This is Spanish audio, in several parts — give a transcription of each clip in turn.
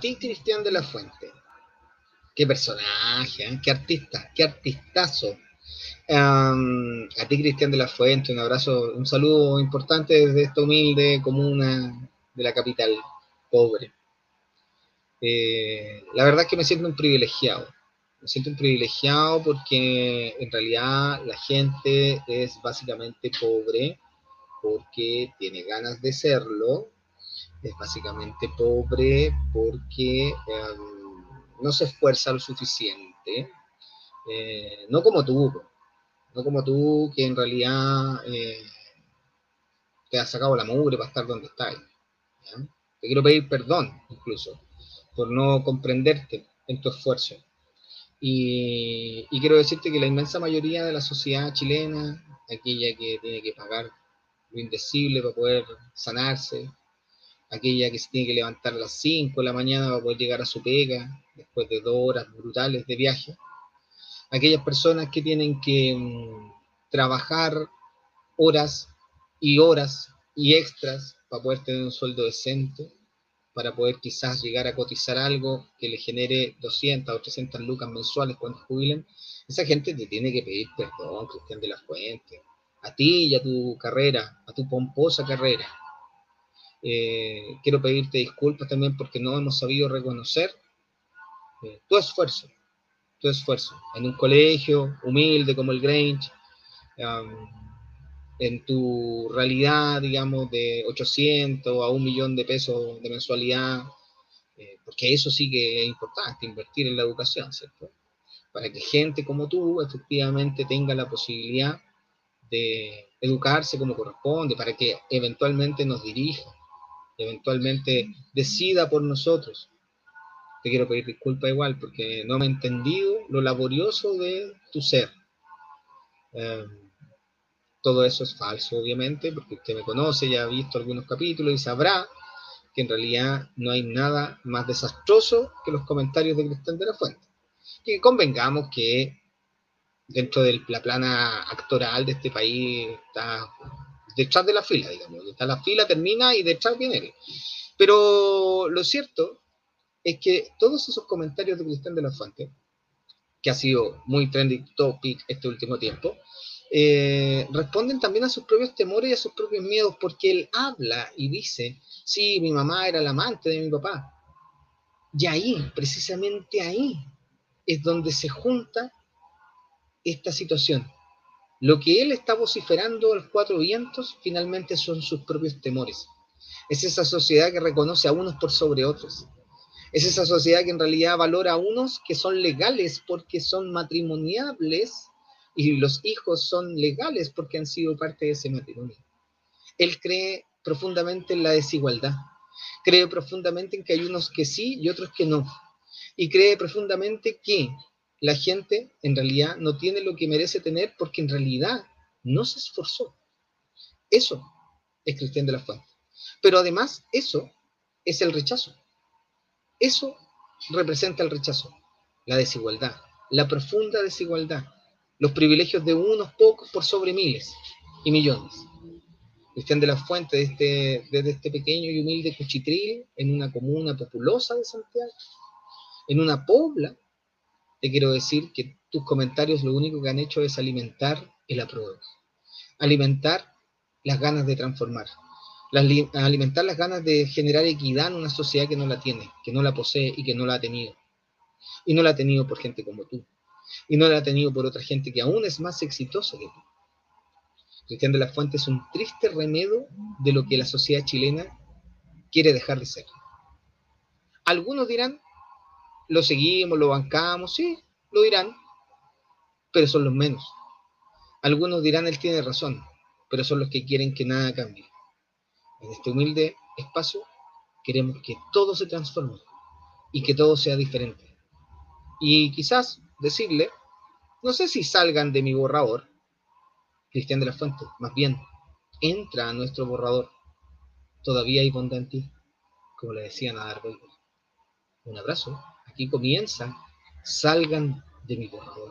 Ti, Cristian de la Fuente. Qué personaje, ¿eh? qué artista, qué artistazo. a ti, Cristian de la Fuente, un abrazo, un saludo importante desde esta humilde comuna de la capital pobre. Eh, la verdad es que me siento un privilegiado. Me siento un privilegiado porque en realidad la gente es básicamente pobre porque tiene ganas de serlo. Es básicamente pobre porque em, no se esfuerza lo suficiente. Eh, no como tú, no como tú que en realidad eh, te has sacado la mugre para estar donde estás. Te quiero pedir perdón incluso por no comprenderte en tu esfuerzo. Y, quiero decirte que la inmensa mayoría de la sociedad chilena, aquella que tiene que pagar lo indecible para poder sanarse, aquella que se tiene que levantar a las 5 de la mañana para poder llegar a su pega después de dos horas brutales de viaje, aquellas personas que tienen que mm, trabajar horas y horas y extras para poder tener un sueldo decente, para poder quizás llegar a cotizar algo que le genere 200 o 300 lucas mensuales cuando jubilen, esa gente te tiene que pedir perdón, Cristian de la Fuente, a ti y a tu carrera, a tu pomposa carrera. Eh, quiero pedirte disculpas también porque no hemos sabido reconocer eh, tu esfuerzo, tu esfuerzo en un colegio humilde como el Grange, en tu realidad, digamos, de 800 a un millón de pesos de mensualidad, eh, porque eso sí que es importante, invertir en la educación, ¿cierto? Para que gente como tú efectivamente tenga la posibilidad de educarse como corresponde, para que eventualmente nos dirija, eventualmente decida por nosotros. Te quiero pedir disculpas igual porque no me he entendido lo laborioso de tu ser. Eh, todo eso es falso, obviamente, porque usted me conoce, ya ha visto algunos capítulos y sabrá que en realidad no hay nada más desastroso que los comentarios de Cristian de la Fuente. Que convengamos que dentro de la plana actoral de este país está detrás de la fila, digamos. Está la fila, termina y detrás viene él. Pero lo cierto es que todos esos comentarios de Cristian de la Fuente, que ha sido muy trending topic este último tiempo, eh, responden también a sus propios temores y a sus propios miedos, porque él habla y dice, sí, mi mamá era la amante de mi papá. Y ahí, precisamente ahí, es donde se junta esta situación. Lo que él está vociferando a los cuatro vientos finalmente son sus propios temores. Es esa sociedad que reconoce a unos por sobre otros. Es esa sociedad que en realidad valora a unos que son legales porque son matrimoniables y los hijos son legales porque han sido parte de ese matrimonio. Él cree profundamente en la desigualdad, cree profundamente en que hay unos que sí y otros que no, y cree profundamente que la gente en realidad no tiene lo que merece tener porque en realidad no se esforzó. Eso es Cristian de la Fuente. Pero además eso es el rechazo. Eso representa el rechazo, la desigualdad, la profunda desigualdad los privilegios de unos pocos por sobre miles y millones. Cristian de la Fuente, desde, desde este pequeño y humilde Cuchitril, en una comuna populosa de Santiago, en una pobla, te quiero decir que tus comentarios lo único que han hecho es alimentar el apruebo, alimentar las ganas de transformar, alimentar las ganas de generar equidad en una sociedad que no la tiene, que no la posee y que no la ha tenido. Y no la ha tenido por gente como tú, y no la ha tenido por otra gente que aún es más exitosa que tú. Cristian de la Fuente es un triste remedio de lo que la sociedad chilena quiere dejar de ser. Algunos dirán, lo seguimos, lo bancamos, sí, lo dirán, pero son los menos. Algunos dirán, él tiene razón, pero son los que quieren que nada cambie. En este humilde espacio queremos que todo se transforme y que todo sea diferente. Y quizás decirle, no sé si salgan de mi borrador, Cristian de la Fuente, más bien, entra a nuestro borrador. Todavía hay bondad en ti, como le decían a Darth Un abrazo, aquí comienza, salgan de mi borrador.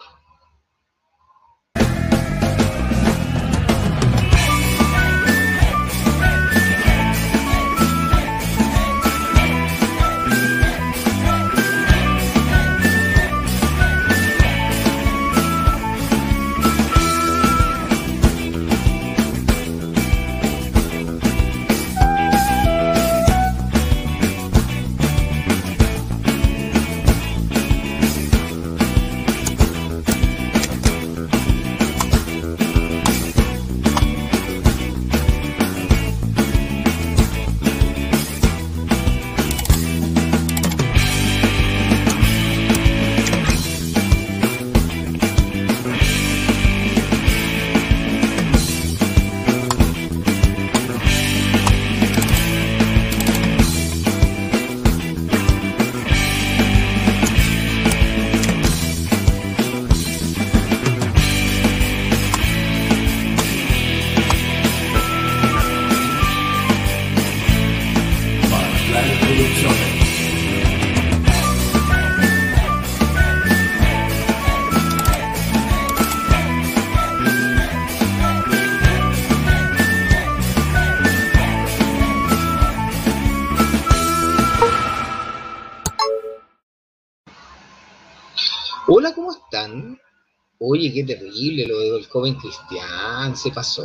Oye, qué terrible lo del joven cristian, se pasó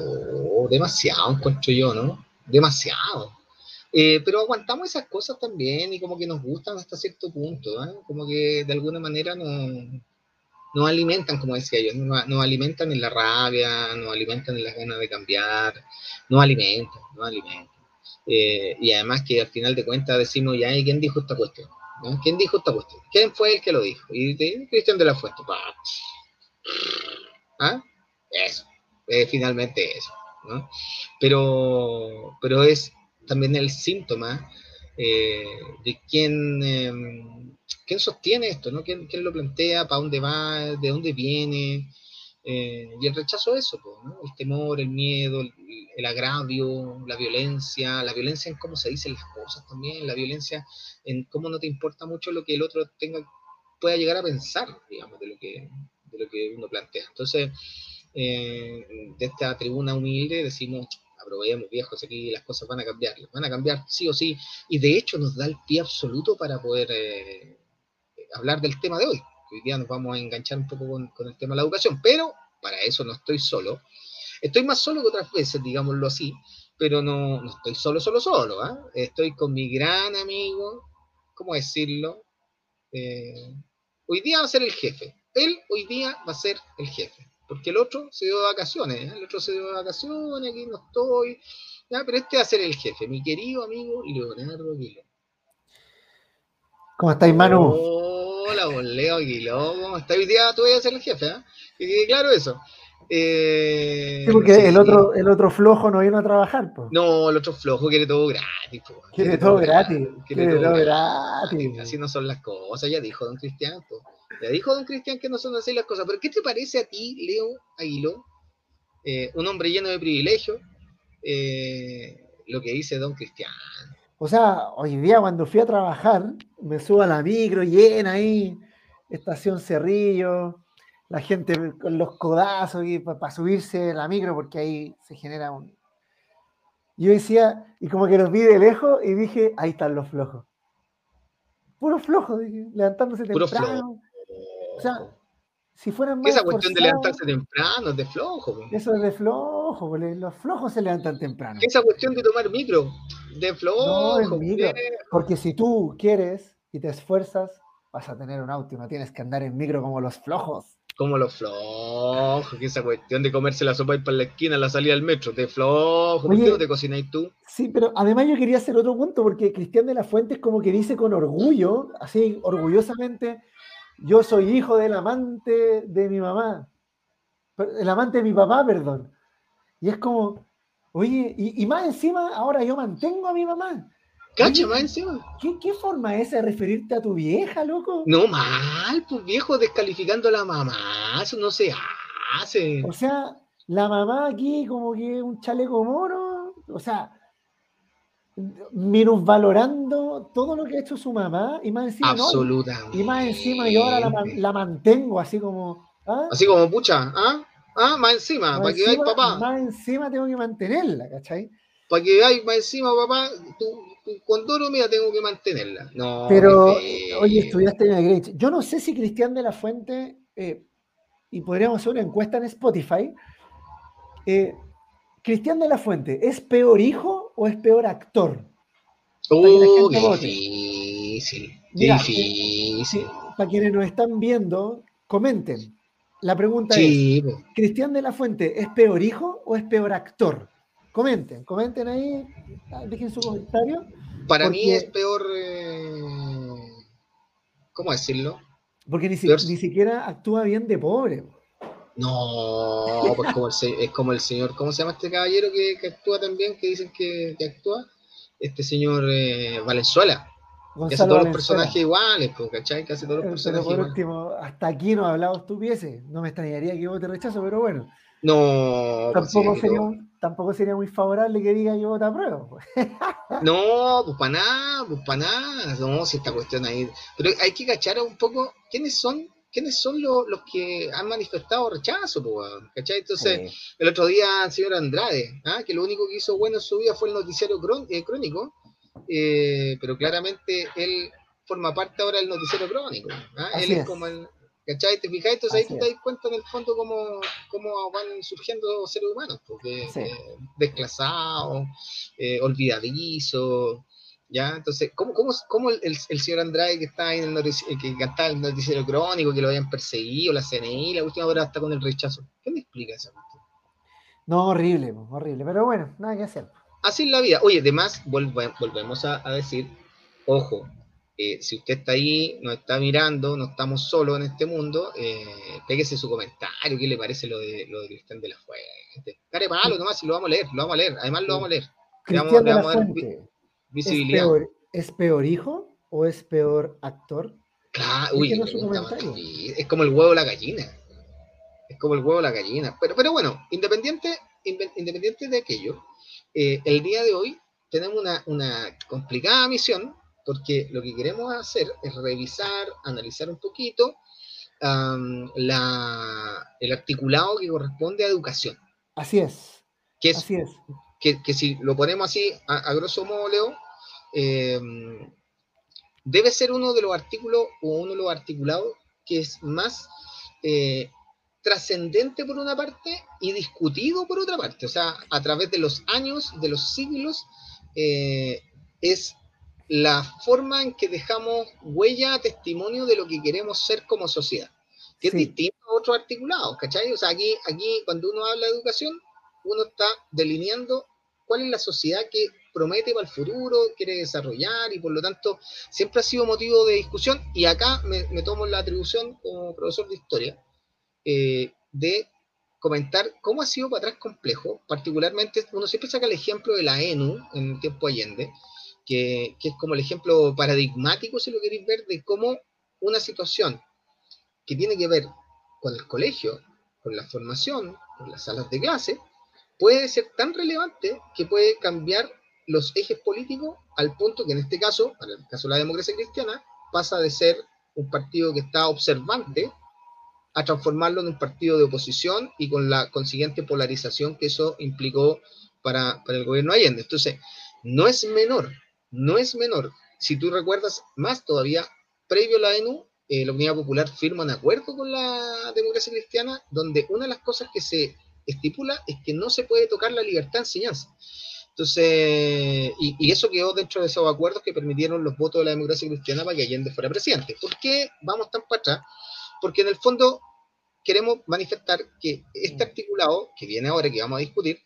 demasiado, encuentro yo, ¿no? Demasiado. Eh, pero aguantamos esas cosas también y como que nos gustan hasta cierto punto, ¿eh? como que de alguna manera nos, nos alimentan, como decía yo, nos, alimentan en la rabia, nos alimentan en las ganas de cambiar, nos alimentan, nos alimentan. Eh, y además que al final de cuentas decimos, ya, ¿y quién dijo esta cuestión? ¿Quién dijo esta cuestión? ¿Quién fue el que lo dijo? Y de, Cristian de la Fuente. ¿Ah? Eso, finalmente eso. Pero, pero es también el síntoma eh, de quién, em, quién sostiene esto, ¿no? ¿Quién, quién lo plantea, para dónde va, de dónde viene, eh, y el rechazo de eso, el temor, el miedo, el, el, agravio, la violencia, la violencia en cómo se dicen las cosas también, la violencia en cómo no te importa mucho lo que el otro tenga, pueda llegar a pensar, digamos, de lo que, de lo que uno plantea. Entonces, eh, de esta tribuna humilde decimos, aprobemos viejos, aquí las cosas van a cambiar, van a cambiar sí o sí, y de hecho nos da el pie absoluto para poder eh, hablar del tema de hoy hoy día nos vamos a enganchar un poco con, el tema de la educación, pero para eso no estoy solo. Estoy más solo que otras veces, digámoslo así, pero no, no estoy solo, solo, solo. ¿eh? Estoy con mi gran amigo, ¿cómo decirlo? Eh, hoy día va a ser el jefe. Él hoy día va a ser el jefe, porque el otro se dio de vacaciones, ¿eh? el otro se dio de vacaciones, aquí no estoy, pero este va a ser el jefe, mi querido amigo Leonardo Aguilera. ¿Cómo estáis, Manu? Hola, Leo Aguiló, ¿cómo está? Hoy día tú vas a ser el jefe, ¿eh? Y claro eso. Eh, sí, porque el, otro, el otro flojo no vino a trabajar, pues. No, el otro flojo quiere todo gratis, po. Quiere, todo, gratis. Quiere, todo, gratis. Así no son las cosas, ya dijo don Cristian, po. Ya dijo don Cristian que no son así las cosas. Pero ¿qué te parece a ti, Leo Aguiló, eh, un hombre lleno de privilegios, eh, lo que dice don Cristian? O sea, hoy día cuando fui a trabajar, me subo a la micro llena ahí, estación Cerrillo, la gente con los codazos para subirse a la micro porque ahí se genera un... Yo decía, y como que los vi de lejos y dije, ahí están los flojos. Puro flojo, levantándose temprano. O sea, si fueran más. Esa cuestión de levantarse temprano es de flojo. Eso es de flojo, los flojos se levantan temprano. Esa cuestión de tomar micro, de flojo. No, micro, porque si tú quieres y te esfuerzas, vas a tener un auto y no tienes que andar en micro como los flojos. Como los flojos, que esa cuestión de comerse la sopa y para la esquina, la salida del metro, de flojo, ¿por qué no te cocináis tú? Sí, pero además yo quería hacer otro punto, porque Cristian de la Fuente es como que dice con orgullo, así orgullosamente, yo soy hijo del amante de mi mamá, el amante de mi papá, perdón. Y es como, oye, y, más encima, ahora yo mantengo a mi mamá. Cacha, más encima. ¿qué, forma es esa de referirte a tu vieja, loco? No, mal, pues viejo, descalificando a la mamá, eso no se hace. O sea, la mamá aquí como que un chaleco moro, o sea, valorando todo lo que ha hecho su mamá y más encima Absolutamente. y más encima yo ahora la, mantengo así como ¿ah? así como pucha ¿ah? ¿Ah? más encima para que veáis papá más encima tengo que mantenerla ¿cachai? para que veáis más encima papá tú, tú mira tengo que mantenerla no pero oye estudiaste en el Grech yo no sé si Cristian de la Fuente eh, y podríamos hacer una encuesta en Spotify eh, Cristian de la Fuente, ¿es peor hijo o es peor actor? Uh, difícil, difícil. para quienes nos están viendo, comenten. La pregunta es, ¿Cristian de la Fuente es peor hijo o es peor actor? Comenten, comenten ahí, dejen su comentario. Para mí es peor, eh, ¿cómo decirlo? Porque ni, ni siquiera actúa bien de pobre. No, pues como es como el señor, ¿cómo se llama este caballero que, actúa también, que dicen que, actúa? Este señor eh, Valenzuela. que hace todos los personajes iguales, pues, ¿cachai? Que hace todos los personajes pero por último, hasta aquí no ha hablado estupideces. No me extrañaría que vote rechazo, pero bueno. No, pues tampoco, sería, tampoco sería muy favorable que diga yo vote a prueba. Pues. no, pues para nada, pues para nada. No, si esta cuestión ahí. Pero hay que cachar un poco quiénes son quiénes son los, que han manifestado rechazo, ¿cachai? Entonces, el otro día el señor Andrade, ¿ah? que lo único que hizo bueno en su vida fue el noticiero eh, crónico, eh, pero claramente él forma parte ahora del noticiero crónico. ¿ah? Él es, como el, ¿Cachai? ¿Te fijáis? Entonces ahí tú te das cuenta en el fondo cómo, cómo van surgiendo seres humanos, porque pues, desclasados, eh, olvidadizos, ¿ya? Entonces, ¿cómo, cómo, cómo el, el, señor Andrade que está ahí en el que cantaba el noticiero crónico, que lo habían perseguido, la CNI, la última hora hasta con el rechazo? ¿Qué me explica esa cuestión? No, horrible, horrible, pero bueno, nada que hacer. Así es la vida. Oye, además, volvemos a decir, ojo, eh, si usted está ahí, nos está mirando, no estamos solos en este mundo, eh, pégese su comentario, qué le parece lo de, lo de Cristian de la Fuente. Care palo nomás, si lo vamos a leer, lo vamos a leer, además lo vamos a leer. Cristian de la Fuente, visibilidad. ¿Es peor, hijo o es peor actor? Claro, uy, es como el huevo de la gallina. Es como el huevo de la gallina. Pero, pero bueno, independiente, independiente de aquello, eh, el día de hoy tenemos una, una complicada misión porque lo que queremos hacer es revisar, analizar un poquito la, el articulado que corresponde a educación. Así es. Que así es. Que, si lo ponemos así, a, grosso modo, Leo, em, debe ser uno de los artículos o uno de los articulados que es más eh, trascendente por una parte y discutido por otra parte. O sea, a través de los años, de los siglos, eh, es la forma en que dejamos huella, testimonio de lo que queremos ser como sociedad, que es distinto a otros articulados, ¿cachai? O sea, aquí, aquí cuando uno habla de educación, uno está delineando cuál es la sociedad que promete para el futuro, quiere desarrollar y por lo tanto siempre ha sido motivo de discusión y acá me, tomo la atribución como profesor de historia eh, de comentar cómo ha sido para atrás complejo, particularmente uno siempre saca el ejemplo de la ENU en el tiempo Allende, que, es como el ejemplo paradigmático, si lo queréis ver, de cómo una situación que tiene que ver con el colegio, con la formación, con las salas de clase, puede ser tan relevante que puede cambiar los ejes políticos al punto que en este caso, para el caso de la democracia cristiana, pasa de ser un partido que está observante a transformarlo en un partido de oposición y con la consiguiente polarización que eso implicó para, para el gobierno Allende. Entonces, no es menor no es menor. Si tú recuerdas más todavía, previo a la ENU, eh, la Unidad Popular firma un acuerdo con la democracia cristiana donde una de las cosas que se estipula es que no se puede tocar la libertad de enseñanza. Entonces, y, eso quedó dentro de esos acuerdos que permitieron los votos de la democracia cristiana para que Allende fuera presidente. ¿Por qué vamos tan para atrás? Porque en el fondo queremos manifestar que este articulado, que viene ahora, que vamos a discutir,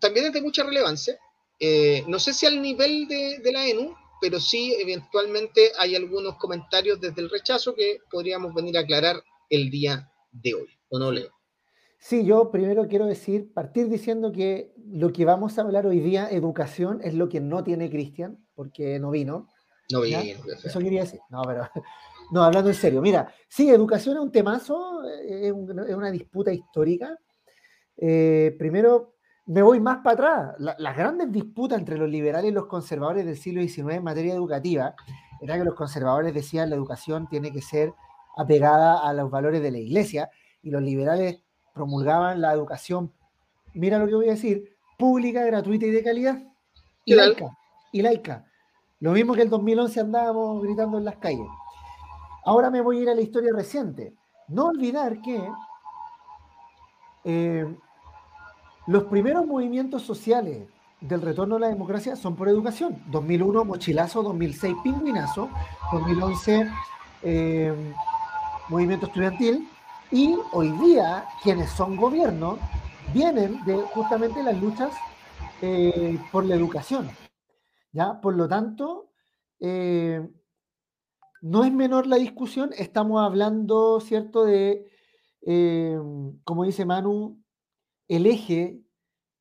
también es de mucha relevancia eh, no sé si al nivel de, la ENU, pero sí eventualmente hay algunos comentarios desde el rechazo que podríamos venir a aclarar el día de hoy, ¿o no, Leo? Sí, yo primero quiero decir, partir diciendo que lo que vamos a hablar hoy día, educación, es lo que no tiene Cristian, porque no vino. No vino. Eso quería decir. No, pero, no, hablando en serio. Mira, sí, educación es un temazo, es, una disputa histórica. Eh, primero, me voy más para atrás. las grandes disputas entre los liberales y los conservadores del siglo XIX en materia educativa era que los conservadores decían la educación tiene que ser apegada a los valores de la iglesia y los liberales promulgaban la educación, mira lo que voy a decir, pública, gratuita y de calidad y laica. Y laica. Lo mismo que el 2011 andábamos gritando en las calles. Ahora me voy a ir a la historia reciente. No olvidar que eh, los primeros movimientos sociales del retorno a la democracia son por educación. 2001, mochilazo, 2006, pingüinazo, 2011, eh, movimiento estudiantil, y hoy día quienes son gobierno vienen de justamente las luchas eh, por la educación. ¿ya? Por lo tanto, eh, no es menor la discusión, estamos hablando, ¿cierto?, de, como dice Manu, el eje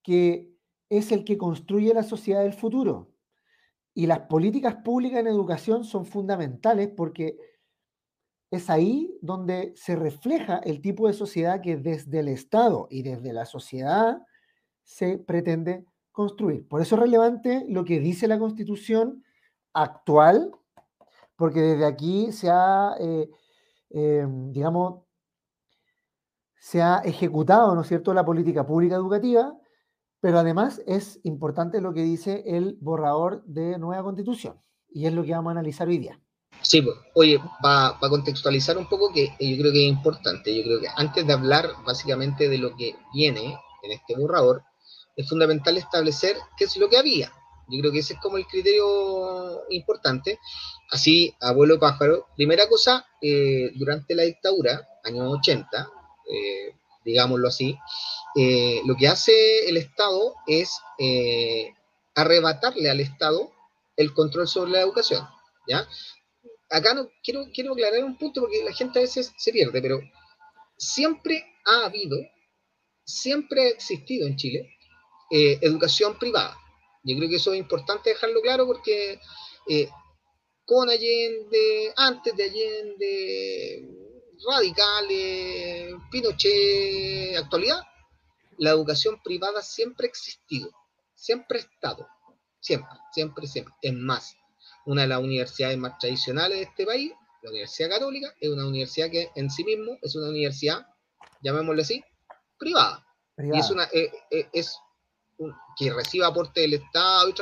que es el que construye la sociedad del futuro. Y las políticas públicas en educación son fundamentales porque es ahí donde se refleja el tipo de sociedad que desde el Estado y desde la sociedad se pretende construir. Por eso es relevante lo que dice la constitución actual, porque desde aquí se ha, eh, eh, digamos, se ha ejecutado, ¿no es cierto?, la política pública educativa, pero además es importante lo que dice el borrador de nueva constitución, y es lo que vamos a analizar hoy día. Sí, pues, oye, para contextualizar un poco, que yo creo que es importante, yo creo que antes de hablar básicamente de lo que viene en este borrador, es fundamental establecer qué es lo que había. Yo creo que ese es como el criterio importante. Así, abuelo pájaro, primera cosa, eh, durante la dictadura, años 80, eh, digámoslo así, eh, lo que hace el Estado es arrebatarle al Estado el control sobre la educación, ¿ya? Acá no quiero, quiero aclarar un punto porque la gente a veces se pierde, pero siempre ha habido, siempre ha existido en Chile eh, educación privada. Yo creo que eso es importante dejarlo claro porque eh, con Allende, antes de Allende, radicales, Pinochet, actualidad, la educación privada siempre ha existido, siempre ha estado, siempre, siempre, siempre. Es más, una de las universidades más tradicionales de este país, la Universidad Católica, es una universidad que en sí mismo es una universidad, llamémosle así, privada. Y es una, eh, eh, es que recibe aporte del Estado,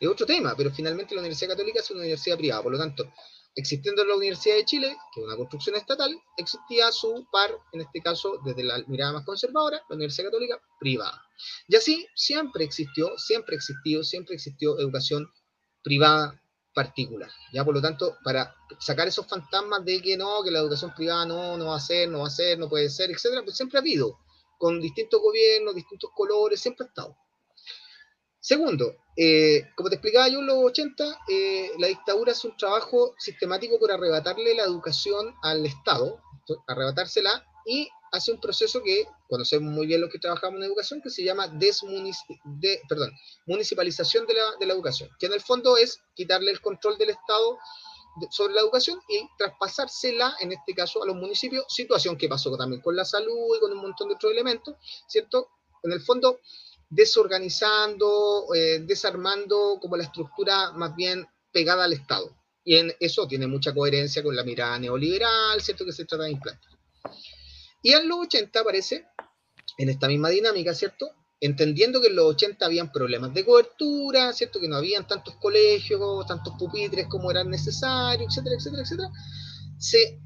es otro tema, pero finalmente la Universidad Católica es una universidad privada, por lo tanto, existiendo la Universidad de Chile, que es una construcción estatal, existía su par, en este caso, desde la mirada más conservadora, la Universidad Católica privada. Y así siempre existió, siempre existió, siempre existió educación privada particular. Ya, por lo tanto, para sacar esos fantasmas de que no, que la educación privada no, no va a ser, no va a ser, no puede ser, etcétera, pues siempre ha habido, con distintos gobiernos, distintos colores, siempre ha estado. Segundo, eh, como te explicaba yo en los 80, eh, la dictadura es un trabajo sistemático por arrebatarle la educación al Estado, arrebatársela y hace un proceso que conocemos muy bien los que trabajamos en educación, que se llama de, municipalización de la, de la, educación, que en el fondo es quitarle el control del Estado sobre la educación y traspasársela, en este caso, a los municipios, situación que pasó también con la salud y con un montón de otros elementos, ¿cierto? En el fondo, desorganizando, eh, desarmando como la estructura más bien pegada al Estado. Y en eso tiene mucha coherencia con la mirada neoliberal, ¿cierto? Que se trata de implantar. Y en los 80 aparece, en esta misma dinámica, ¿cierto? Entendiendo que en los 80 habían problemas de cobertura, ¿cierto? Que no habían tantos colegios, tantos pupitres como eran necesarios, etcétera, etcétera, etcétera. Se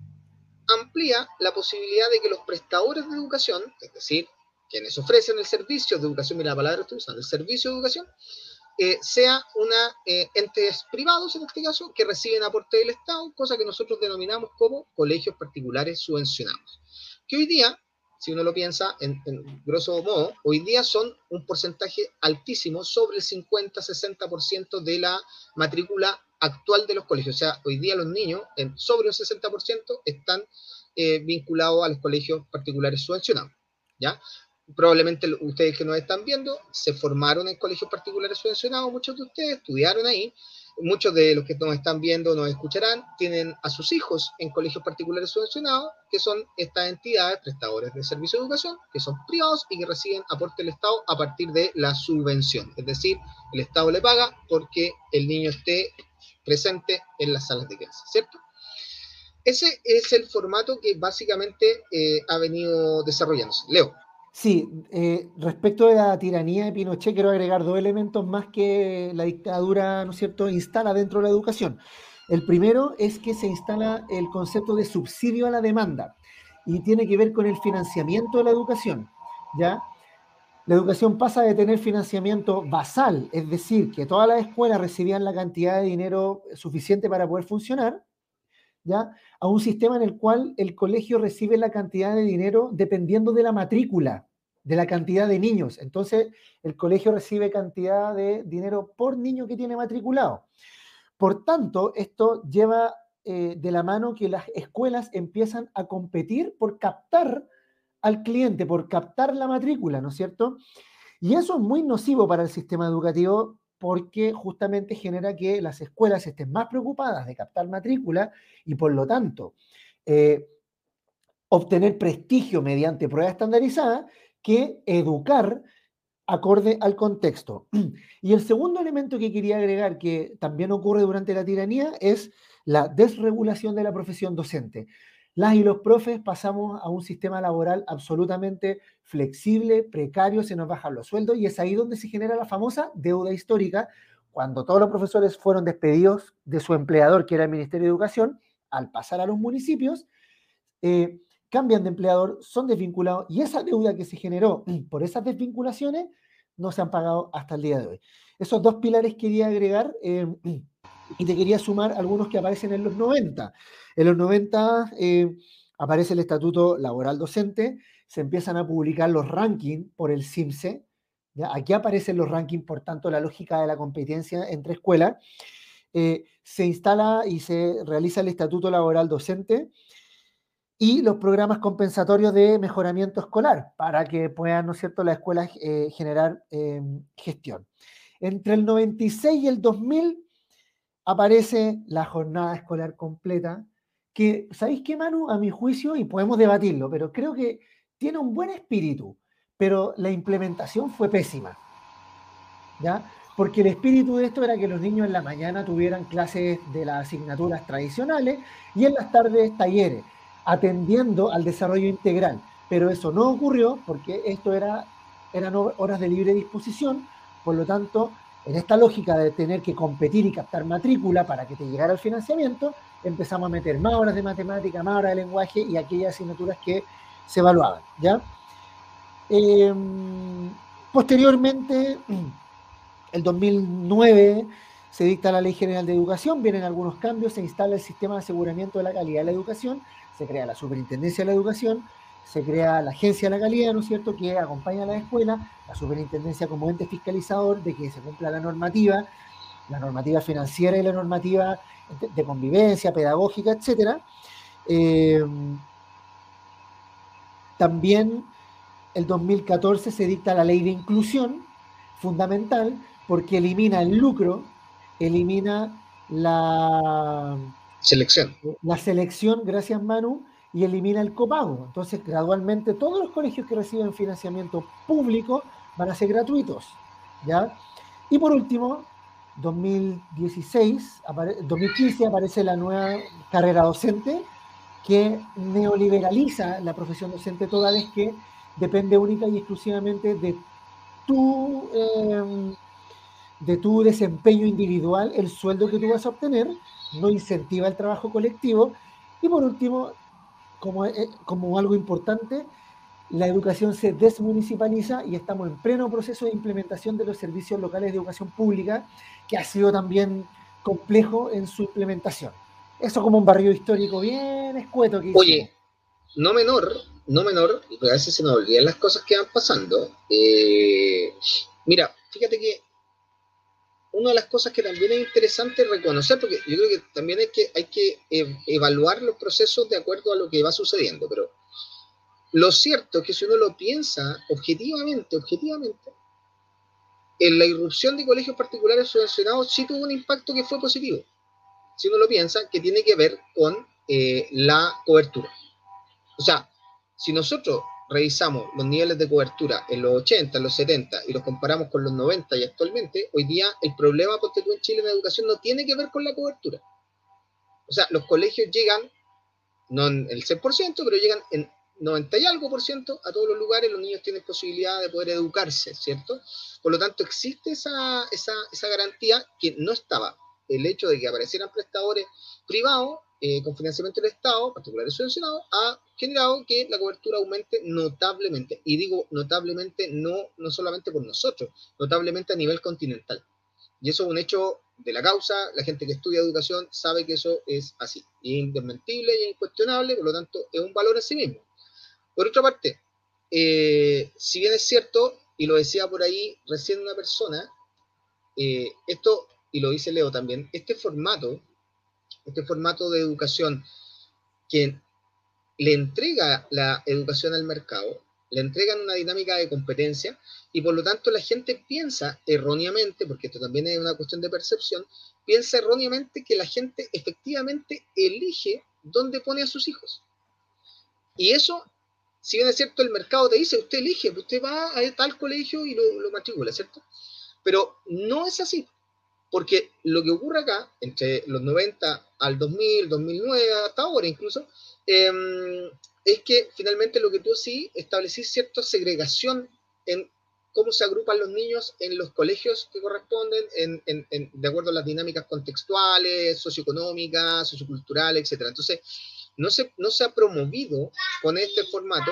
amplía la posibilidad de que los prestadores de educación, es decir, quienes ofrecen el servicio de educación, mira la palabra estoy usando, el servicio de educación, eh, sea una eh, entes privados en este caso que reciben aporte del Estado, cosa que nosotros denominamos como colegios particulares subvencionados que hoy día, si uno lo piensa en, grosso modo, hoy día son un porcentaje altísimo, sobre el 50-60% de la matrícula actual de los colegios. O sea, hoy día los niños, sobre un 60%, están eh, vinculados a los colegios particulares subvencionados. ¿ya? Probablemente ustedes que nos están viendo se formaron en colegios particulares subvencionados, muchos de ustedes estudiaron ahí, muchos de los que nos están viendo, nos escucharán, tienen a sus hijos en colegios particulares subvencionados, que son estas entidades prestadores de servicio de educación, que son privados y que reciben aporte del Estado a partir de la subvención. Es decir, el Estado le paga porque el niño esté presente en las salas de clase, ¿cierto? Ese es el formato que básicamente eh, ha venido desarrollándose. Leo. Sí, eh, respecto de la tiranía de Pinochet, quiero agregar dos elementos más que la dictadura, ¿no es cierto?, instala dentro de la educación. El primero es que se instala el concepto de subsidio a la demanda y tiene que ver con el financiamiento de la educación, ¿ya? La educación pasa de tener financiamiento basal, es decir, que todas las escuelas recibían la cantidad de dinero suficiente para poder funcionar, ¿ya? A un sistema en el cual el colegio recibe la cantidad de dinero dependiendo de la matrícula, de la cantidad de niños. Entonces, el colegio recibe cantidad de dinero por niño que tiene matriculado. Por tanto, esto lleva eh, de la mano que las escuelas empiezan a competir por captar al cliente, por captar la matrícula, ¿no es cierto? Y eso es muy nocivo para el sistema educativo porque justamente genera que las escuelas estén más preocupadas de captar matrícula y por lo tanto eh, obtener prestigio mediante prueba estandarizada que educar acorde al contexto. Y el segundo elemento que quería agregar que también ocurre durante la tiranía es la desregulación de la profesión docente las y los profes pasamos a un sistema laboral absolutamente flexible, precario, se nos bajan los sueldos y es ahí donde se genera la famosa deuda histórica, cuando todos los profesores fueron despedidos de su empleador, que era el Ministerio de Educación, al pasar a los municipios, eh, cambian de empleador, son desvinculados y esa deuda que se generó por esas desvinculaciones no se han pagado hasta el día de hoy. Esos dos pilares quería agregar eh, y te quería sumar algunos que aparecen en los 90. En los 90 eh, aparece el Estatuto Laboral Docente, se empiezan a publicar los rankings por el CIMSE. Aquí aparecen los rankings, por tanto, la lógica de la competencia entre escuelas. Eh, se instala y se realiza el Estatuto Laboral Docente y los programas compensatorios de mejoramiento escolar para que puedan, ¿no es cierto?, las escuelas eh, generar eh, gestión. Entre el 96 y el 2000 aparece la jornada escolar completa, que, ¿sabéis qué, Manu? A mi juicio, y podemos debatirlo, pero creo que tiene un buen espíritu, pero la implementación fue pésima. ¿Ya? Porque el espíritu de esto era que los niños en la mañana tuvieran clases de las asignaturas tradicionales y en las tardes talleres atendiendo al desarrollo integral. Pero eso no ocurrió porque esto era, eran horas de libre disposición, por lo tanto, en esta lógica de tener que competir y captar matrícula para que te llegara el financiamiento, empezamos a meter más horas de matemática, más horas de lenguaje y aquellas asignaturas que se evaluaban. ¿ya? Em, posteriormente, el 2009 se dicta la Ley General de Educación, vienen algunos cambios, se instala el sistema de aseguramiento de la calidad de la educación, se crea la Superintendencia de la Educación, se crea la Agencia de la Calidad, ¿no es cierto?, que acompaña a la escuela, la Superintendencia como ente fiscalizador de que se cumpla la normativa, la normativa financiera y la normativa de convivencia, pedagógica, etc. Eh, también el 2014 se dicta la ley de inclusión, fundamental, porque elimina el lucro, elimina la Selección. La selección, gracias Manu, y elimina el copago. Entonces, gradualmente todos los colegios que reciben financiamiento público van a ser gratuitos. ¿ya? Y por último, 2016, 2015 aparece la nueva carrera docente que neoliberaliza la profesión docente toda vez que depende única y exclusivamente de tu, em, de tu desempeño individual, el sueldo que tú vas a obtener, no incentiva el trabajo colectivo. Y por último, como, eh, como algo importante, la educación se desmunicipaliza y estamos en pleno proceso de implementación de los servicios locales de educación pública, que ha sido también complejo en su implementación. Eso como un barrio histórico bien escueto. Que Oye, no menor, no menor, a veces se nos olvidan las cosas que van pasando. Eh, mira, fíjate que una de las cosas que también es interesante reconocer, porque yo creo que también hay que, hay que evaluar los procesos de acuerdo a lo que va sucediendo, pero lo cierto es que si uno lo piensa objetivamente, objetivamente, en la irrupción de colegios particulares subvencionados sí tuvo un impacto que fue positivo. Si uno lo piensa, que tiene que ver con eh, la cobertura. O sea, si nosotros revisamos los niveles de cobertura en los 80, en los 70 y los comparamos con los 90 y actualmente, hoy día el problema tú en Chile en educación no tiene que ver con la cobertura. O sea, los colegios llegan, no en el 100%, pero llegan en 90 y algo por ciento a todos los lugares, los niños tienen posibilidad de poder educarse, ¿cierto? Por lo tanto, existe esa, esa, esa garantía que no estaba. El hecho de que aparecieran prestadores privados eh, con financiamiento del Estado, particulares subvencionados, ha generado que la cobertura aumente notablemente. Y digo notablemente no, no solamente por nosotros, notablemente a nivel continental. Y eso es un hecho de la causa, la gente que estudia educación sabe que eso es así, indesmentible y incuestionable, por lo tanto es un valor en sí mismo. Por otra parte, eh, si bien es cierto, y lo decía por ahí recién una persona, eh, esto, y lo dice Leo también, este formato este formato de educación que le entrega la educación al mercado, le entregan una dinámica de competencia y por lo tanto la gente piensa erróneamente, porque esto también es una cuestión de percepción, piensa erróneamente que la gente efectivamente elige dónde pone a sus hijos. Y eso, si bien es cierto, el mercado te dice, usted elige, usted va a tal colegio y lo, lo matricula, ¿cierto? Pero no es así. Porque lo que ocurre acá, entre los 90 al 2000, 2009, hasta ahora incluso, em, es que finalmente lo que tú sí establecís cierta segregación en cómo se agrupan los niños en los colegios que corresponden, de acuerdo a las dinámicas contextuales, socioeconómicas, socioculturales, etc. Entonces, no se, no se ha promovido con este formato,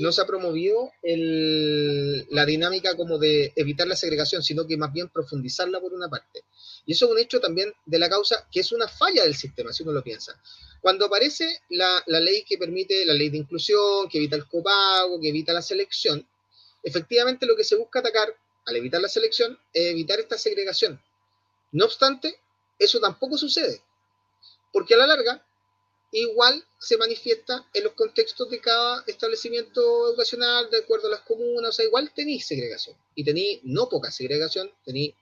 no se ha promovido la dinámica como de evitar la segregación, sino que más bien profundizarla por una parte. Y eso es un hecho también de la causa que es una falla del sistema, si uno lo piensa. Cuando aparece la, la ley que permite, la ley de inclusión, que evita el copago, que evita la selección, efectivamente lo que se busca atacar al evitar la selección es evitar esta segregación. No obstante, eso tampoco sucede, porque a la larga igual se manifiesta en los contextos de cada establecimiento educacional, de acuerdo a las comunas, o sea, igual tenéis segregación, y tenéis no poca segregación, tenéis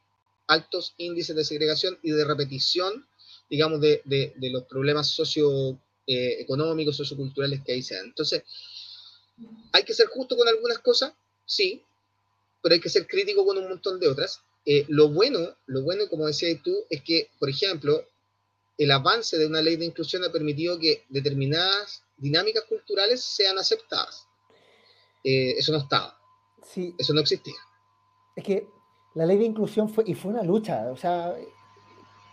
altos índices de segregación y de repetición, digamos, de, los problemas socioeconómicos, socioculturales que ahí se dan. Entonces, hay que ser justo con algunas cosas, sí, pero hay que ser crítico con un montón de otras. Eh, lo bueno, lo bueno, como decías tú, es que, por ejemplo, el avance de una ley de inclusión ha permitido que determinadas dinámicas culturales sean aceptadas. Eh, eso no estaba. Sí. Eso no existía. Es que la ley de inclusión fue, y fue una lucha, o sea,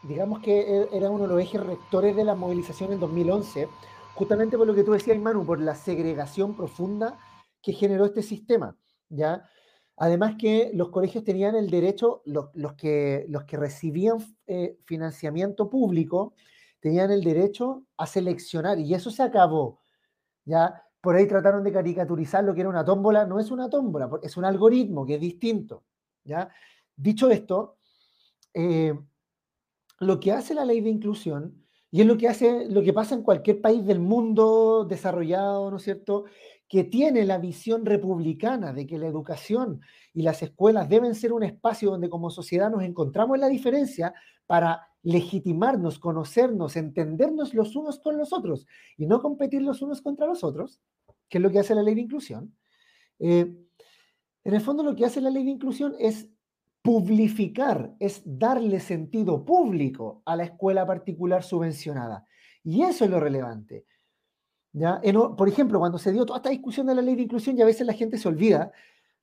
digamos que e, era uno de los ejes rectores de la movilización en 2011, justamente por lo que tú decías, Manu, por la segregación profunda que generó este sistema, ¿ya? Además que los colegios tenían el derecho, los, que, los que recibían eh, financiamiento público, tenían el derecho a seleccionar, y eso se acabó. Ya por ahí trataron de caricaturizar lo que era una tómbola, no es una tómbola, es un algoritmo que es distinto. ¿ya? Dicho esto, eh, lo que hace la ley de inclusión, y es lo que hace, lo que pasa en cualquier país del mundo desarrollado, ¿no es cierto?, que tiene la visión republicana de que la educación y las escuelas deben ser un espacio donde como sociedad nos encontramos en la diferencia para legitimarnos, conocernos, entendernos los unos con los otros y no competir los unos contra los otros, que es lo que hace la ley de inclusión. Eh, en el fondo lo que hace la ley de inclusión es publificar, es darle sentido público a la escuela particular subvencionada. Y eso es lo relevante. Por ejemplo, cuando se dio toda esta discusión de la ley de inclusión y a veces la gente se olvida,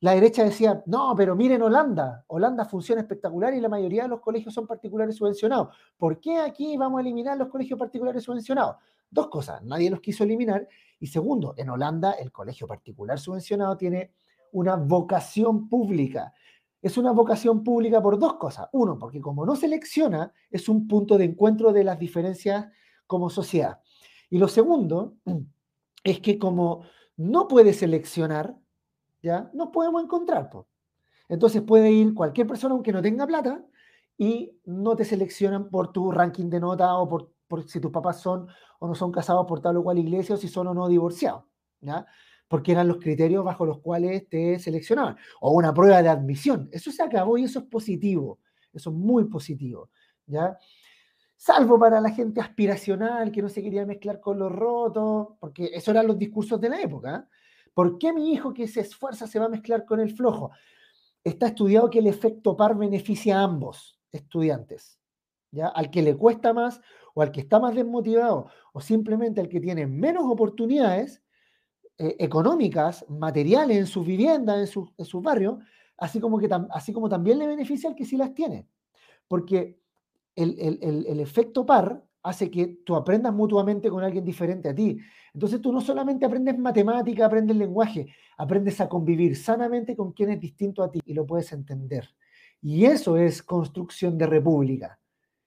la derecha decía, no, pero miren Holanda, Holanda funciona espectacular y la mayoría de los colegios son particulares subvencionados. ¿Por qué aquí vamos a eliminar los colegios particulares subvencionados? Dos cosas, nadie los quiso eliminar. Y segundo, en Holanda el colegio particular subvencionado tiene una vocación pública. Es una vocación pública por dos cosas. Uno, porque como no selecciona, es un punto de encuentro de las diferencias como sociedad. Y lo segundo es que como no puede seleccionar, ¿ya? No podemos encontrar. Entonces puede ir cualquier persona aunque no tenga plata y no te seleccionan por tu ranking de nota o por, si tus papás son o no son casados por tal o cual iglesia o si son o no divorciados, ¿ya? Porque eran los criterios bajo los cuales te seleccionaban. O una prueba de admisión. Eso se acabó y eso es positivo. Eso es muy positivo, ¿ya? Salvo para la gente aspiracional que no se quería mezclar con los rotos, porque esos eran los discursos de la época. ¿Por qué mi hijo que se esfuerza se va a mezclar con el flojo? Está estudiado que el efecto par beneficia a ambos estudiantes, ¿ya? Al que le cuesta más o al que está más desmotivado o simplemente al que tiene menos oportunidades eh, económicas, materiales en su vivienda, en su, en barrio, así como, que así como también le beneficia al que sí las tiene. Porque el, efecto par hace que tú aprendas mutuamente con alguien diferente a ti. Entonces tú no solamente aprendes matemática, aprendes lenguaje, aprendes a convivir sanamente con quien es distinto a ti y lo puedes entender. Y eso es construcción de república.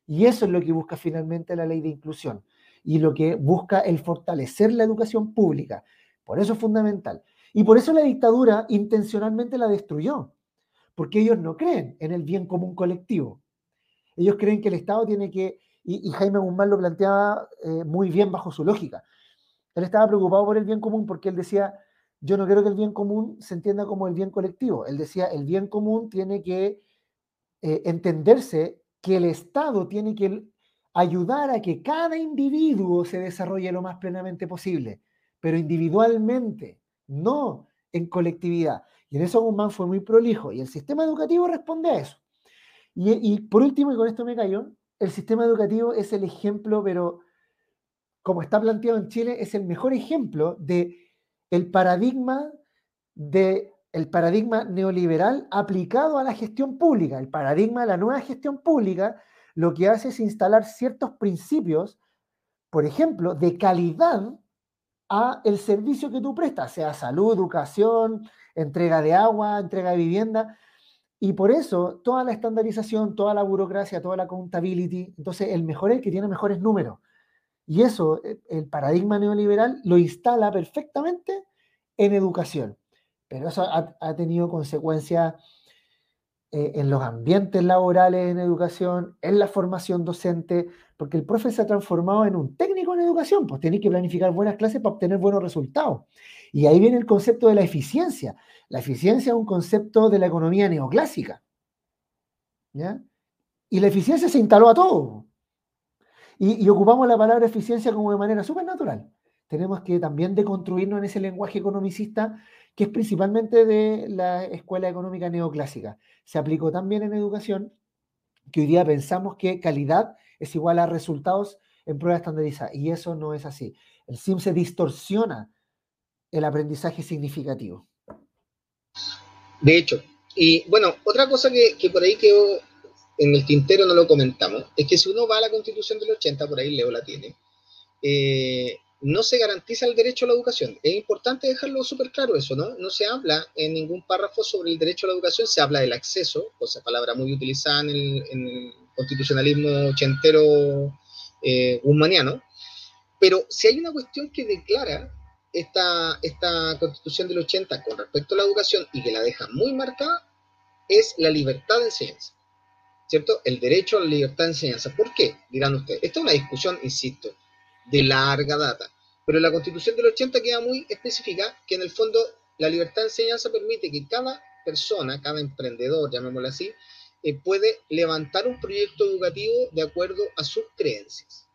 Y eso es lo que busca finalmente la ley de inclusión. Y lo que busca el fortalecer la educación pública. Por eso es fundamental. Y por eso la dictadura intencionalmente la destruyó. Porque ellos no creen en el bien común colectivo. Ellos creen que el Estado tiene que, y, Jaime Guzmán lo planteaba eh, muy bien bajo su lógica. Él estaba preocupado por el bien común porque él decía, yo no quiero que el bien común se entienda como el bien colectivo. Él decía, el bien común tiene que eh, entenderse que el Estado tiene que ayudar a que cada individuo se desarrolle lo más plenamente posible, pero individualmente, no en colectividad. Y en eso Guzmán fue muy prolijo y el sistema educativo responde a eso. Y, por último, y con esto me callo, el sistema educativo es el ejemplo, pero como está planteado en Chile, es el mejor ejemplo de el paradigma de el paradigma neoliberal aplicado a la gestión pública. El paradigma de la nueva gestión pública lo que hace es instalar ciertos principios, por ejemplo, de calidad a el servicio que tú prestas, sea salud, educación, entrega de agua, entrega de vivienda. Y por eso toda la estandarización, toda la burocracia, toda la accountability, entonces el mejor es el que tiene mejores números. Y eso, eh, el paradigma neoliberal lo instala perfectamente en educación. Pero eso ha, tenido consecuencias eh, en los ambientes laborales en educación, en la formación docente, porque el profe se ha transformado en un técnico en educación, pues tiene que planificar buenas clases para obtener buenos resultados. Y ahí viene el concepto de la eficiencia. La eficiencia es un concepto de la economía neoclásica. ¿ya? Y la eficiencia se instaló a todo. Y, ocupamos la palabra eficiencia como de manera súper natural. Tenemos que también deconstruirnos en ese lenguaje economicista que es principalmente de la escuela económica neoclásica. Se aplicó también en educación, que hoy día pensamos que calidad es igual a resultados en pruebas estandarizadas, y eso no es así. El SIM se distorsiona el aprendizaje significativo. De hecho, y bueno, otra cosa que, que por ahí quedó en el tintero no lo comentamos, es que si uno va a la constitución del 80, por ahí Leo la tiene, eh, no se garantiza el derecho a la educación. Es importante dejarlo súper claro eso, ¿no? No se habla en ningún párrafo sobre el derecho a la educación, se habla del acceso, cosa palabra muy utilizada en el, constitucionalismo ochentero eh, pero si hay una cuestión que declara esta, esta constitución del 80 con respecto a la educación y que la deja muy marcada, es la libertad de enseñanza. ¿cierto? El derecho a la libertad de enseñanza. ¿Por qué? Dirán ustedes. Esta es una discusión, insisto, de larga data. Pero la constitución del 80 queda muy específica que en el fondo la libertad de enseñanza permite que cada persona, cada emprendedor, llamémoslo así, eh, puede levantar un proyecto educativo de acuerdo a sus creencias.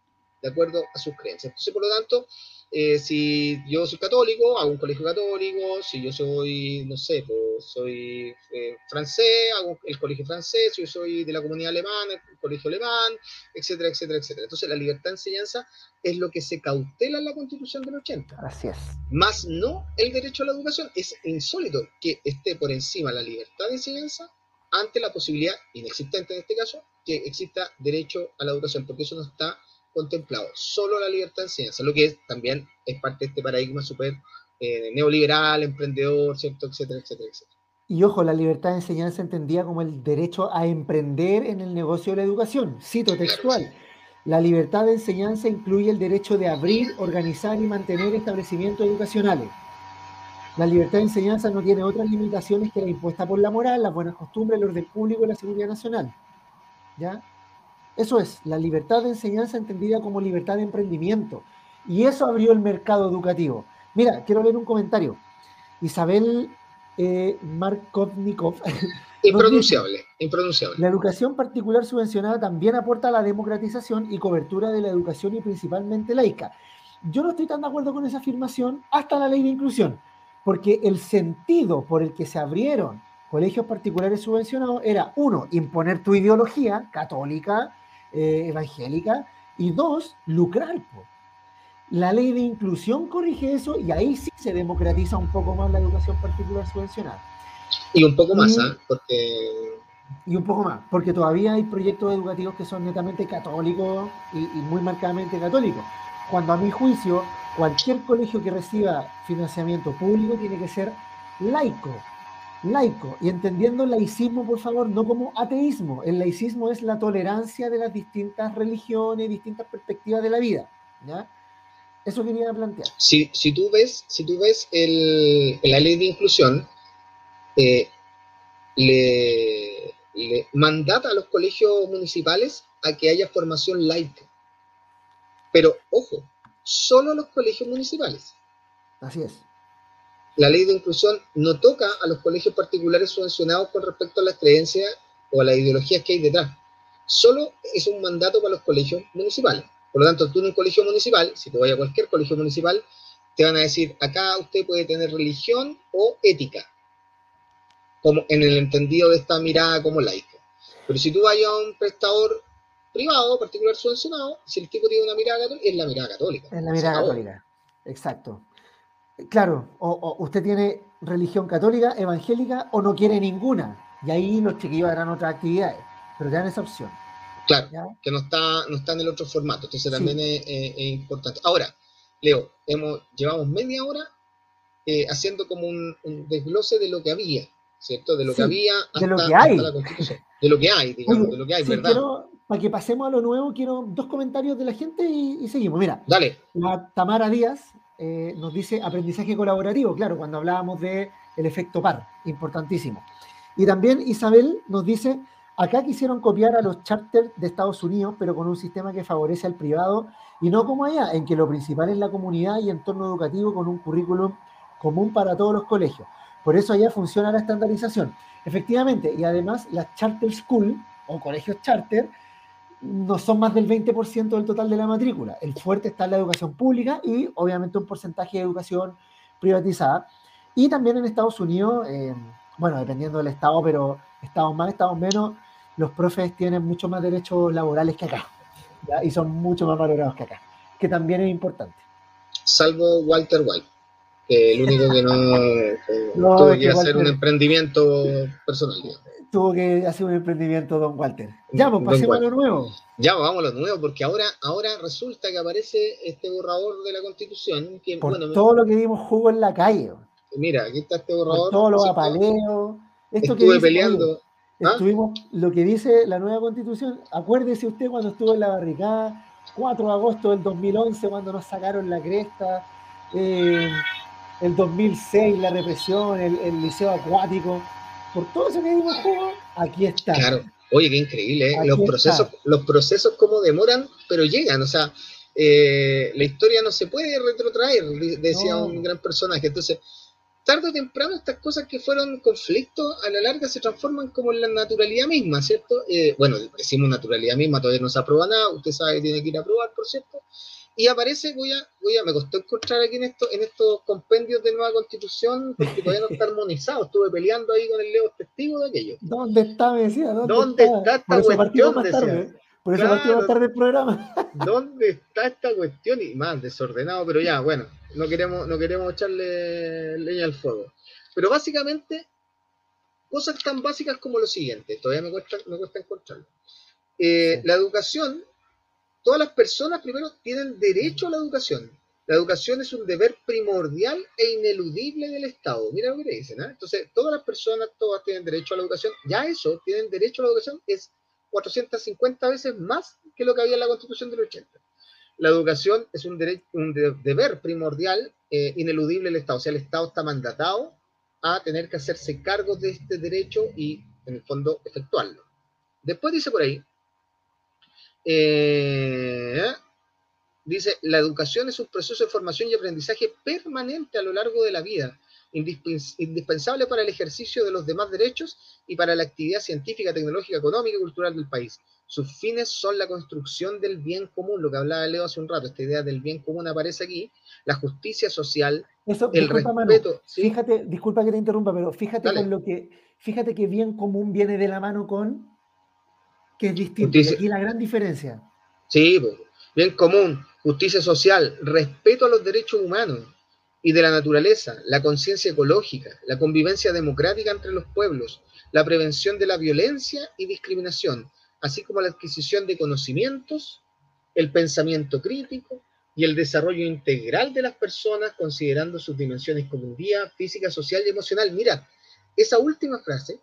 De acuerdo a sus creencias. Entonces, por lo tanto, eh, si yo soy católico, hago un colegio católico, si yo soy, no sé, pues, soy eh, francés, hago el colegio francés, si yo soy de la comunidad alemana, el colegio alemán, etcétera, etcétera, etcétera. Entonces la libertad de enseñanza es lo que se cautela en la constitución del 80. Así es. Más no el derecho a la educación. Es insólito que esté por encima la libertad de enseñanza ante la posibilidad, inexistente en este caso, que exista derecho a la educación, porque eso no está contemplado, solo la libertad de enseñanza, lo que también es parte de este paradigma súper eh, neoliberal, emprendedor, ¿cierto? etcétera, etcétera, etcétera. Y ojo, la libertad de enseñanza entendía como el derecho a emprender en el negocio de la educación. Cito textual. La libertad de enseñanza incluye el derecho de abrir, organizar y mantener establecimientos educacionales. La libertad de enseñanza no tiene otras limitaciones que la impuesta por la moral, las buenas costumbres, el orden público y la seguridad nacional. ¿Ya? Eso es, la libertad de enseñanza entendida como libertad de emprendimiento. Y eso abrió el mercado educativo. Mira, quiero leer un comentario. Isabel eh, Markovnikov. Impronunciable, impronunciable. La educación particular subvencionada también aporta a la democratización y cobertura de la educación y principalmente laica. Yo no estoy tan de acuerdo con esa afirmación hasta la ley de inclusión, porque el sentido por el que se abrieron colegios particulares subvencionados era, uno, imponer tu ideología católica, eh, evangélica, y dos, lucrar. La ley de inclusión corrige eso y ahí sí se democratiza un poco más la educación particular subvencionada. Y un poco más, ¿ah? Porque... Y un poco más, porque todavía hay proyectos educativos que son netamente católicos y, y muy marcadamente católicos. Cuando a mi juicio, cualquier colegio que reciba financiamiento público tiene que ser laico, laico y entendiendo el laicismo, por favor, no como ateísmo. El laicismo es la tolerancia de las distintas religiones, distintas perspectivas de la vida. ¿ya? Eso quería plantear. Si, si tú ves, si tú ves el, la ley de inclusión, eh, le, le mandata a los colegios municipales a que haya formación laica. Pero, ojo, solo los colegios municipales. Así es la ley de inclusión no toca a los colegios particulares subvencionados con respecto a las creencias o a las ideologías que hay detrás. Solo es un mandato para los colegios municipales. Por lo tanto, tú en un colegio municipal, si te vas a cualquier colegio municipal, te van a decir, acá usted puede tener religión o ética, como en el entendido de esta mirada como laica. Pero si tú vas a un prestador privado, particular subvencionado, si el tipo tiene una mirada católica, es la mirada católica. Es la mirada católica, exacto. Claro, o, usted tiene religión católica, evangélica o no quiere ninguna. Y ahí los chiquillos harán otras actividades, pero te dan esa opción. Claro, que no está, no está en el otro formato, entonces también es, importante. Ahora, Leo, hemos, llevamos media hora eh, haciendo como un, desglose de lo que había, ¿cierto? De lo que había hasta, de lo que hay. la Constitución. De lo que hay, digamos, de lo que hay, ¿verdad? para que pasemos a lo nuevo, quiero dos comentarios de la gente y, seguimos. Mira, Dale. la Tamara Díaz eh, nos dice aprendizaje colaborativo, claro, cuando hablábamos de el efecto par, importantísimo. Y también Isabel nos dice, acá quisieron copiar a los charters de Estados Unidos, pero con un sistema que favorece al privado y no como allá, en que lo principal es la comunidad y entorno educativo con un currículum común para todos los colegios. Por eso allá funciona la estandarización. Efectivamente, y además las charter school o colegios charter no son más del 20% del total de la matrícula. El fuerte está en la educación pública y obviamente un porcentaje de educación privatizada. Y también en Estados Unidos, eh, bueno, dependiendo del estado, pero estados más, estados menos, los profes tienen mucho más derechos laborales que acá. Y son mucho más valorados que acá, que también es importante. Salvo Walter White, que el único que no, tuvo que, hacer un emprendimiento personal tuvo que hacer un emprendimiento Don Walter. Ya, pues pasemos a lo nuevo. Ya, pues, vamos a lo nuevo, porque ahora, ahora resulta que aparece este borrador de la Constitución. Que, Por todo lo que dimos jugo en la calle. Mira, aquí está este borrador. Por todos los apaleos. Esto estuve peleando. ¿ah? Estuvimos, lo que dice la nueva Constitución, acuérdese usted cuando estuvo en la barricada, 4 de agosto del 2011, cuando nos sacaron la cresta, eh, el 2006, la represión, el, el liceo acuático. Por todo eso que dimos juego, aquí está. Claro, oye, qué increíble, ¿eh? los procesos, los procesos como demoran, pero llegan, o sea, eh, la historia no se puede retrotraer, decía un gran personaje, entonces, tarde o temprano estas cosas que fueron conflictos, a la larga se transforman como en la naturalidad misma, ¿cierto? Eh, bueno, decimos naturalidad misma, todavía no se aprueba nada, usted sabe que tiene que ir a aprobar, por cierto, y aparece, voy a, voy a, me costó encontrar aquí en, esto, en estos compendios de nueva constitución, porque todavía no está armonizado, estuve peleando ahí con el Leo testigo de aquello. ¿Dónde está, me decía? ¿Dónde, está? esta cuestión? Más tarde, por eso claro, más tarde el programa. ¿Dónde está esta cuestión? Y más desordenado, pero ya, bueno, no queremos, no queremos echarle leña al fuego. Pero básicamente, cosas tan básicas como lo siguiente, todavía me cuesta, me cuesta encontrarlo. Eh, la educación todas las personas primero tienen derecho a la educación. La educación es un deber primordial e ineludible del Estado. Mira lo que le dicen. ¿eh? Entonces, todas las personas, todas tienen derecho a la educación. Ya eso, tienen derecho a la educación, es 450 veces más que lo que había en la Constitución del 80. La educación es un, un deber primordial, eh, ineludible del Estado. O sea, el Estado está mandatado a tener que hacerse cargo de este derecho y, en el fondo, efectuarlo. Después dice por ahí, eh, dice, la educación es un proceso de formación y aprendizaje permanente a lo largo de la vida, indispensable para el ejercicio de los demás derechos y para la actividad científica, tecnológica, económica y cultural del país. Sus fines son la construcción del bien común, lo que hablaba Leo hace un rato, esta idea del bien común aparece aquí, la justicia social, el respeto. Fíjate, disculpa que te interrumpa, pero fíjate con lo que, fíjate que bien común viene de la mano con que es distinto. y la gran diferencia. Sí, bien común, justicia social, respeto a los derechos humanos y de la naturaleza, la conciencia ecológica, la convivencia democrática entre los pueblos, la prevención de la violencia y discriminación, así como la adquisición de conocimientos, el pensamiento crítico y el desarrollo integral de las personas considerando sus dimensiones cognitiva, física, social y emocional. Mira, esa última frase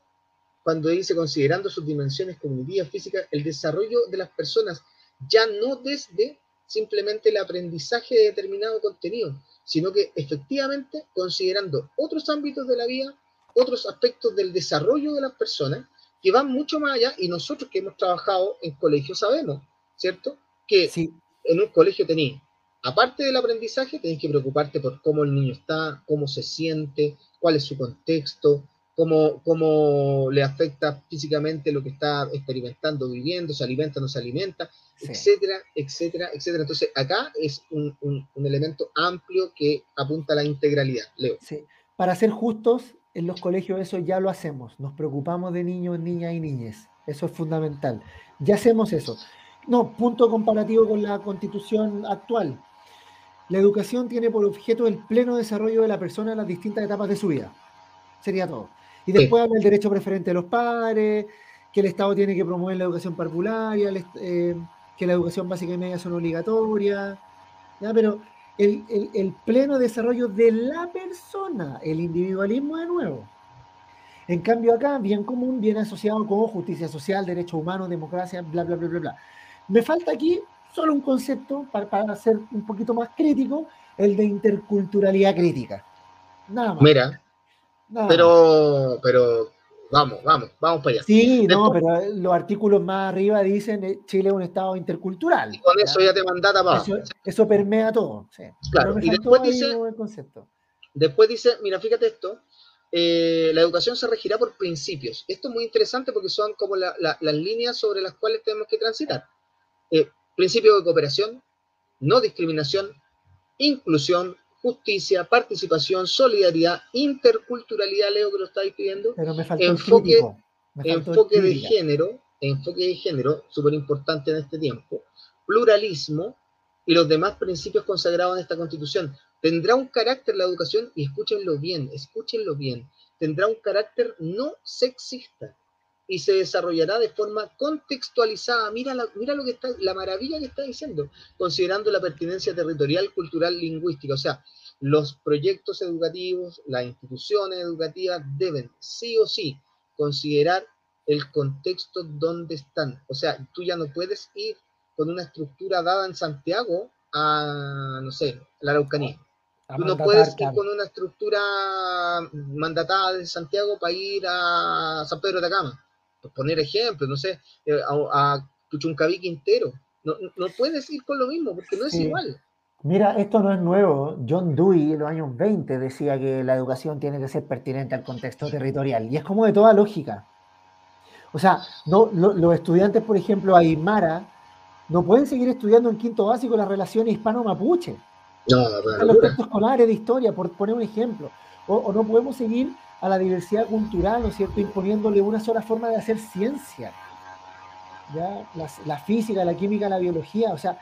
cuando dice considerando sus dimensiones cognitivas, físicas, el desarrollo de las personas, ya no desde simplemente el aprendizaje de determinado contenido, sino que efectivamente considerando otros ámbitos de la vida, otros aspectos del desarrollo de las personas, que van mucho más allá, y nosotros que hemos trabajado en colegios sabemos, ¿cierto? Que en un colegio tenéis, aparte del aprendizaje, tenéis que preocuparte por cómo el niño está, cómo se siente, cuál es su contexto, cómo, le afecta físicamente lo que está experimentando, viviendo, se alimenta, no se alimenta, etcétera, etcétera, etcétera. Entonces, acá es un, elemento amplio que apunta a la integralidad. Leo. Sí. Para ser justos, en los colegios eso ya lo hacemos. Nos preocupamos de niños, niñas y niñas. Eso es fundamental. Ya hacemos eso. No, punto comparativo con la constitución actual. La educación tiene por objeto el pleno desarrollo de la persona en las distintas etapas de su vida sería todo. Y después habla del derecho preferente de los padres, que el Estado tiene que promover la educación parvularia, eh, que la educación básica y media son obligatorias, ¿ya? pero el, el, pleno desarrollo de la persona, el individualismo de nuevo. En cambio acá, bien común viene asociado con justicia social, derechos humanos, democracia, bla, bla, bla, bla, bla. Me falta aquí solo un concepto para, para ser un poquito más crítico, el de interculturalidad crítica. Nada más. Mira, pero, pero vamos, vamos, vamos para allá. Sí, no, pero los artículos más arriba dicen que eh, Chile es un estado intercultural. Y con eso ya te mandata para eso, eso, permea todo. Claro, y después dice, después dice, mira, fíjate esto, eh, la educación se regirá por principios. Esto es muy interesante porque son como las líneas sobre las cuales tenemos que transitar. Eh, principio de cooperación, no discriminación, inclusión, justicia, participación, solidaridad, interculturalidad, Leo, que lo estáis pidiendo. Pero me faltó enfoque, enfoque de género, enfoque de género, súper importante en este tiempo, pluralismo y los demás principios consagrados en esta constitución. Tendrá un carácter la educación, y escúchenlo bien, escúchenlo bien, tendrá un carácter no sexista y se desarrollará de forma contextualizada. Mira, mira lo que está, la maravilla que está diciendo, considerando la pertinencia territorial, cultural, lingüística. O sea, los proyectos educativos, las instituciones educativas deben sí o sí considerar el contexto donde están. O sea, tú ya no puedes ir con una estructura dada en Santiago a, no sé, la Araucanía. Tú no puedes ir con una estructura mandatada de Santiago para ir a San Pedro de Atacama poner ejemplos, no sé, eh, a, a Puchuncaví Quintero. No, no puedes ir con lo mismo porque no es igual. Mira, esto no es nuevo. John Dewey en los años 20 decía que la educación tiene que ser pertinente al contexto territorial y es como de toda lógica. O sea, no, los estudiantes, por ejemplo, Aymara, no pueden seguir estudiando en quinto básico las relaciones hispano-mapuche. No, no, los textos escolares de historia, por poner un ejemplo. o, no podemos seguir a la diversidad cultural, ¿no es cierto?, imponiéndole una sola forma de hacer ciencia. ¿ya? La, física, la química, la biología, o sea,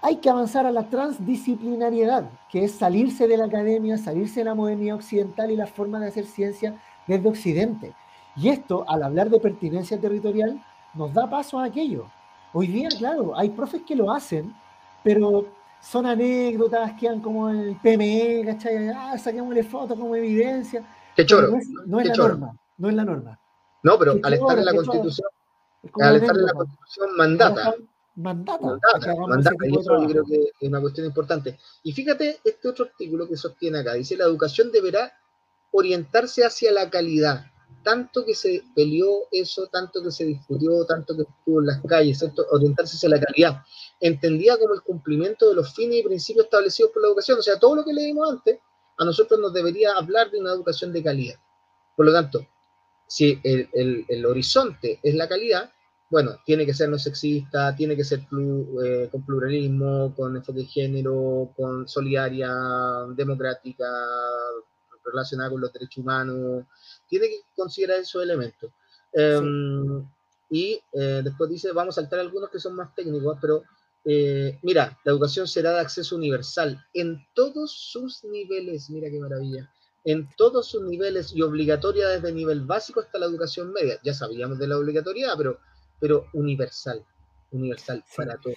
hay que avanzar a la transdisciplinariedad, que es salirse de la academia, salirse de la modernidad occidental y la forma de hacer ciencia desde Occidente. Y esto, al hablar de pertinencia territorial, nos da paso a aquello. Hoy día, claro, hay profes que lo hacen, pero son anécdotas, quedan como el PME, ¿cachai? Ah, saquémosle fotos como evidencia. Qué choro. No es, la norma, no es la norma. No, pero al estar en la Constitución, al estar en la Constitución mandata. Mandata. Mandata, mandata y eso yo creo que es una cuestión importante. Y fíjate este otro artículo que sostiene acá. Dice, la educación deberá orientarse hacia la calidad tanto que se peleó eso, tanto que se discutió, tanto que estuvo en las calles, orientarse hacia la calidad, entendía como el cumplimiento de los fines y principios establecidos por la educación. O sea, todo lo que leímos antes, a nosotros nos debería hablar de una educación de calidad. Por lo tanto, si el, horizonte es la calidad, bueno, tiene que ser no sexista, tiene que ser eh, con pluralismo, con enfoque de género, con solidaria, democrática, relacionada con los derechos humanos, tiene que considerar esos elementos. Em, y eh, después dice, vamos a saltar algunos que son más técnicos, pero eh, mira, la educación será de acceso universal en todos sus niveles, mira qué maravilla, en todos sus niveles y obligatoria desde el nivel básico hasta la educación media. Ya sabíamos de la obligatoriedad, pero, pero universal, universal para todos.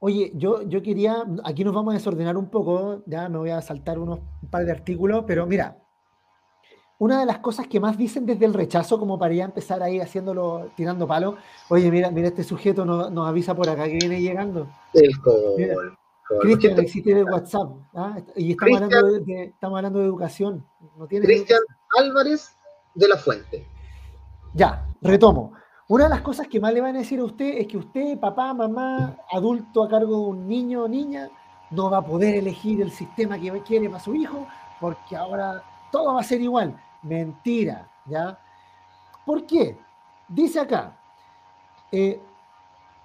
Oye, yo, yo quería, aquí nos vamos a desordenar un poco, ya me voy a saltar unos un par de artículos, pero mira, una de las cosas que más dicen desde el rechazo, como para ya empezar ahí haciéndolo, tirando palo, oye, mira, mira, este sujeto nos, avisa por acá que viene llegando. Cristian, existe de WhatsApp, ¿ah? y estamos hablando de, estamos hablando de educación. No Cristian Álvarez de la Fuente. Ya, retomo. Una de las cosas que más le van a decir a usted es que usted, papá, mamá, adulto a cargo de un niño o niña, no va a poder elegir el sistema que quiere para su hijo, porque ahora todo va a ser igual. Mentira, ¿ya? ¿Por qué? Dice acá, eh,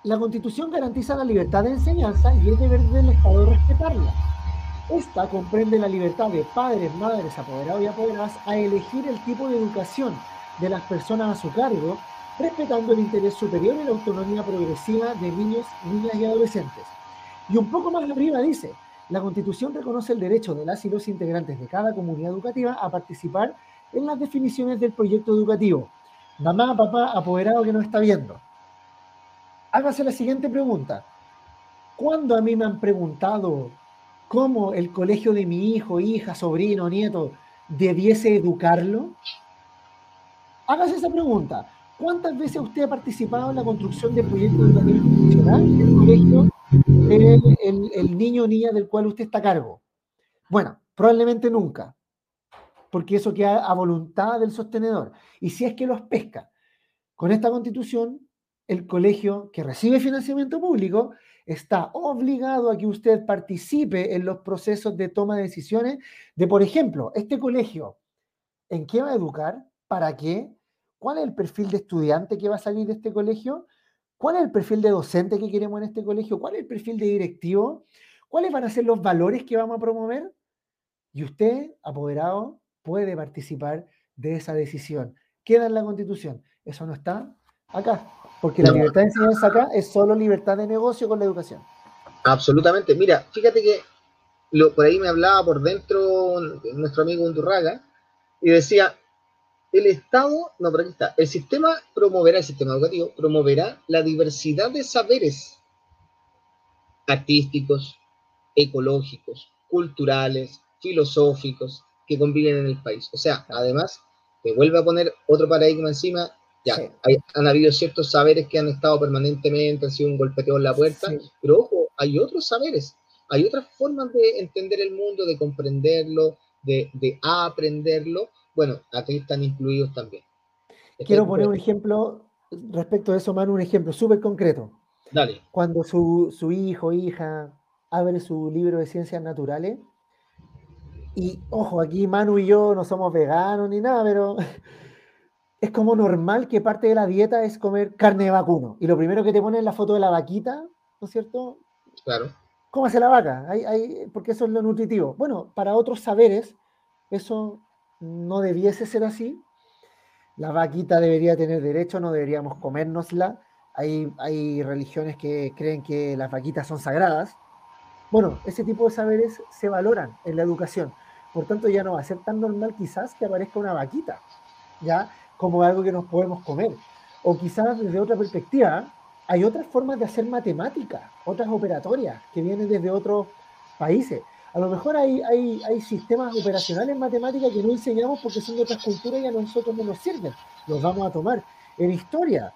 la Constitución garantiza la libertad de enseñanza y es deber del Estado respetarla. Esta comprende la libertad de padres, madres, apoderados y apoderadas a elegir el tipo de educación de las personas a su cargo, respetando el interés superior y la autonomía progresiva de niños, niñas y adolescentes. Y un poco más arriba dice, la Constitución reconoce el derecho de las y los integrantes de cada comunidad educativa a participar en las definiciones del proyecto educativo. Mamá, papá, apoderado que no está viendo. Hágase la siguiente pregunta. ¿Cuándo a mí me han preguntado cómo el colegio de mi hijo, hija, sobrino, nieto debiese educarlo? Hágase esa pregunta. ¿Cuántas veces usted ha participado en la construcción de proyectos educativos funcional del colegio el, el niño o niña del cual usted está a cargo? Bueno, probablemente nunca, porque eso queda a voluntad del sostenedor. Y si es que los pesca, con esta constitución, el colegio que recibe financiamiento público está obligado a que usted participe en los procesos de toma de decisiones de, por ejemplo, este colegio, ¿en qué va a educar? ¿Para qué? ¿Cuál es el perfil de estudiante que va a salir de este colegio? ¿Cuál es el perfil de docente que queremos en este colegio? ¿Cuál es el perfil de directivo? ¿Cuáles van a ser los valores que vamos a promover? Y usted, apoderado, puede participar de esa decisión. Queda en la Constitución. Eso no está acá. Porque la libertad de enseñanza acá es solo libertad de negocio con la educación. Absolutamente. Mira, fíjate que lo, por ahí me hablaba por dentro nuestro amigo Undurraga y decía, el Estado, no, pero aquí está, el sistema promoverá, el sistema educativo promoverá la diversidad de saberes artísticos, ecológicos, culturales, filosóficos que conviven en el país. O sea, además, te vuelve a poner otro paradigma encima. Ya, han habido ciertos saberes que han estado permanentemente, han sido un golpeteo en la puerta, pero ojo, hay otros saberes, hay otras formas de entender el mundo, de comprenderlo, de, de aprenderlo, bueno, aquí están incluidos también. Quiero poner un ejemplo respecto a eso, Manu, un ejemplo súper concreto. Dale. Cuando su, su hijo hija abre su libro de ciencias naturales, y ojo, aquí Manu y yo no somos veganos ni nada, pero es como normal que parte de la dieta es comer carne de vacuno. Y lo primero que te ponen es la foto de la vaquita, ¿no es cierto? Claro. ¿Cómo hace la vaca? Hay, hay, porque eso es lo nutritivo. Bueno, para otros saberes, eso no debiese ser así. La vaquita debería tener derecho, no deberíamos comérnosla. Hay, hay religiones que creen que las vaquitas son sagradas. Bueno, ese tipo de saberes se valoran en la educación. Por tanto, ya no va a ser tan normal quizás que aparezca una vaquita, ya como algo que nos podemos comer. O quizás desde otra perspectiva, hay otras formas de hacer matemática, otras operatorias que vienen desde otros países. A lo mejor hay, hay, hay sistemas operacionales en matemática que no enseñamos porque son de otras culturas y a nosotros no nos sirven. Los vamos a tomar. En historia,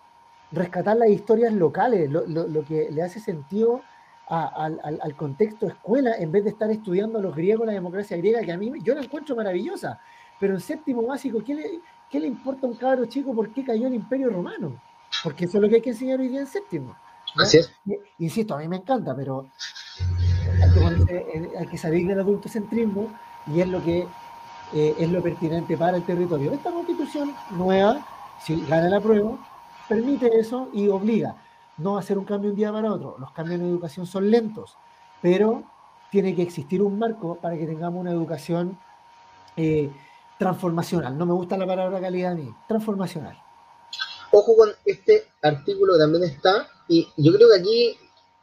rescatar las historias locales, lo, lo, que le hace sentido al, al, contexto escuela en vez de estar estudiando a los griegos, la democracia griega, que a mí yo la encuentro maravillosa. Pero en séptimo básico, ¿qué le, qué le importa a un cabro chico por qué cayó el imperio romano? Porque eso es lo que hay que enseñar hoy día en séptimo. Así es. Insisto, a mí me encanta, pero hay que, salir del adultocentrismo y es lo que eh, es lo pertinente para el territorio. Esta constitución nueva, si gana la prueba, permite eso y obliga no a hacer un cambio un día para otro. Los cambios en educación son lentos, pero tiene que existir un marco para que tengamos una educación eh, transformacional. No me gusta la palabra calidad a mí, transformacional. Ojo con este artículo que también está, y yo creo que aquí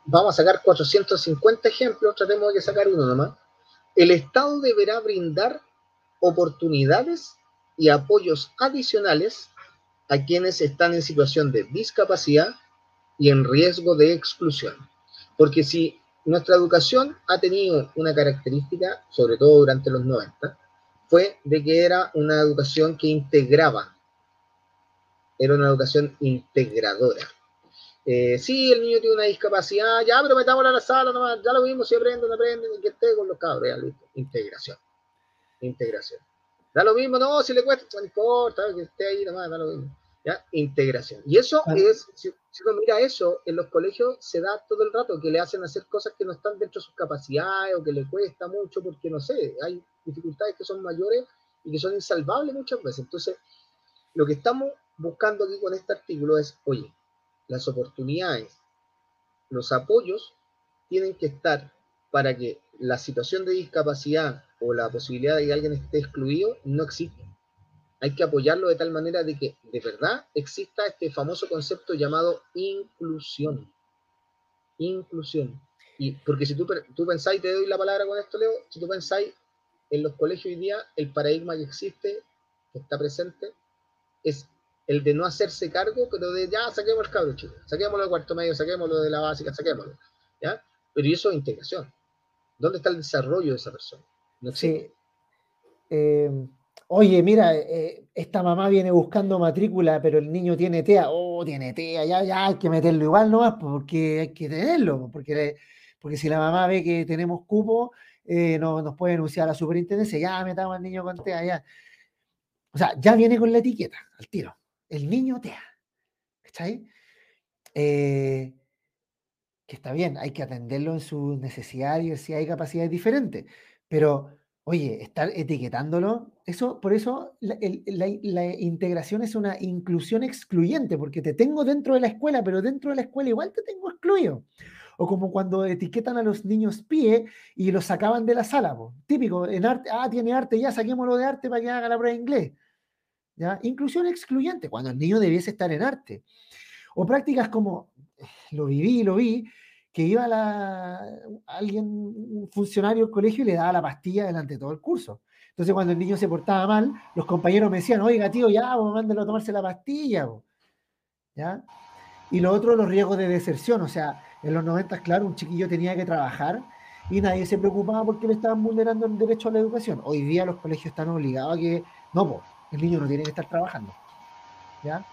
vamos a sacar 450 ejemplos, tratemos de sacar uno nomás. El Estado deberá brindar oportunidades y apoyos adicionales a quienes están en situación de discapacidad y en riesgo de exclusión. Porque si nuestra educación ha tenido una característica, sobre todo durante los 90, fue de que era una educación que integraba, era una educación integradora. Eh, sí, el niño tiene una discapacidad, ya, pero metámoslo a la sala nomás, ya lo vimos, si aprenden, aprenden, que esté con los cabros, ya, listo. Integración. Integración. Da lo mismo, no, si le cuesta, no importa, que esté ahí nomás, da lo mismo. ¿Ya? Integración. Y eso es, si, uno mira eso, en los colegios se da todo el rato, que le hacen hacer cosas que no están dentro de sus capacidades o que le cuesta mucho, porque no sé, hay dificultades que son mayores y que son insalvables muchas veces. Entonces, lo que estamos buscando aquí con este artículo es, oye, las oportunidades, los apoyos tienen que estar para que la situación de discapacidad o la posibilidad de que alguien esté excluido no exista. Hay que apoyarlo de tal manera de que de verdad exista este famoso concepto llamado inclusión. Inclusión. Y porque si tú, tú pensáis, te doy la palabra con esto, Leo, si tú pensáis en los colegios hoy día, el paradigma que existe que está presente es el de no hacerse cargo, pero de ya saquemos el cabro chico, saquémoslo del cuarto medio, saquémoslo de la básica, saquémoslo. ¿ya? Pero eso es integración. ¿Dónde está el desarrollo de esa persona? No sí. Eh, oye, mira, eh, esta mamá viene buscando matrícula, pero el niño tiene TEA. Oh, tiene TEA, ya, ya hay que meterlo igual nomás, porque hay que tenerlo, porque, porque si la mamá ve que tenemos cupo, eh, no, nos puede denunciar a la superintendencia, ya metamos al niño con TEA, ya. O sea, ya viene con la etiqueta, al tiro. El niño TEA. ¿Está Eh, que está bien, hay que atenderlo en sus necesidades y si hay capacidades diferentes, pero oye, estar etiquetándolo, eso, por eso la, integración es una inclusión excluyente, porque te tengo dentro de la escuela, pero dentro de la escuela igual te tengo excluido. O como cuando etiquetan a los niños pie y los sacaban de la sala, típico, en arte, ah, tiene arte, ya saquémoslo de arte para que haga la prueba de inglés. ¿Ya? Inclusión excluyente, cuando el niño debiese estar en arte. O prácticas como, lo viví, lo vi, que iba la, alguien, un funcionario del colegio y le daba la pastilla delante de todo el curso. Entonces, cuando el niño se portaba mal, los compañeros me decían, oiga, tío, ya, vos mándelo a tomarse la pastilla. ¿Ya? Y lo otro, los riesgos de deserción. O sea, en los 90, claro, un chiquillo tenía que trabajar y nadie se preocupaba porque le estaban vulnerando el derecho a la educación. Hoy día los colegios están obligados a que, no, el niño no tiene que estar trabajando. ¿Ya?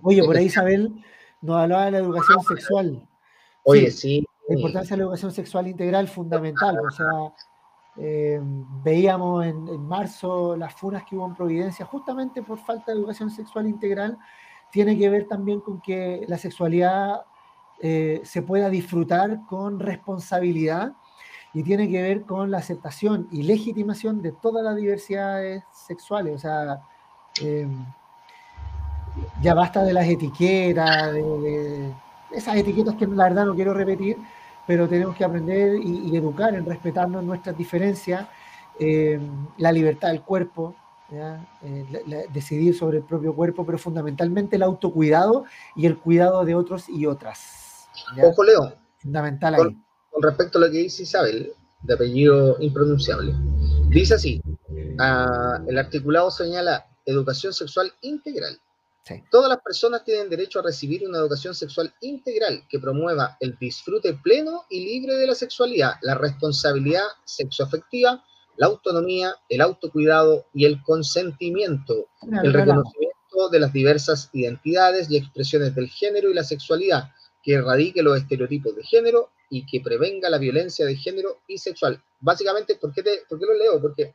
Oye, por ahí Isabel nos hablaba de la educación sexual. Oye, sí. La importancia de la educación sexual integral fundamental. O sea, eh, veíamos en, marzo las funas que hubo en Providencia justamente por falta de educación sexual integral. Tiene que ver también con que la sexualidad eh, se pueda disfrutar con responsabilidad y tiene que ver con la aceptación y legitimación de todas las diversidades sexuales. O sea, eh, ya basta de las etiquetas, de, esas etiquetas que la verdad no quiero repetir, pero tenemos que aprender y, educar en respetarnos nuestras diferencias, eh, la libertad del cuerpo, eh, decidir sobre el propio cuerpo, pero fundamentalmente el autocuidado y el cuidado de otros y otras. Ojo, Leo. Fundamental ahí. Con, respecto a lo que dice Isabel, de apellido impronunciable, dice así: ah, el articulado señala educación sexual integral Todas las personas tienen derecho a recibir una educación sexual integral que promueva el disfrute pleno y libre de la sexualidad, la responsabilidad sexoafectiva, la autonomía, el autocuidado y el consentimiento, el reconocimiento de las diversas identidades y expresiones del género y la sexualidad, que erradique los estereotipos de género y que prevenga la violencia de género y sexual. Básicamente, ¿por qué, por qué lo leo? Porque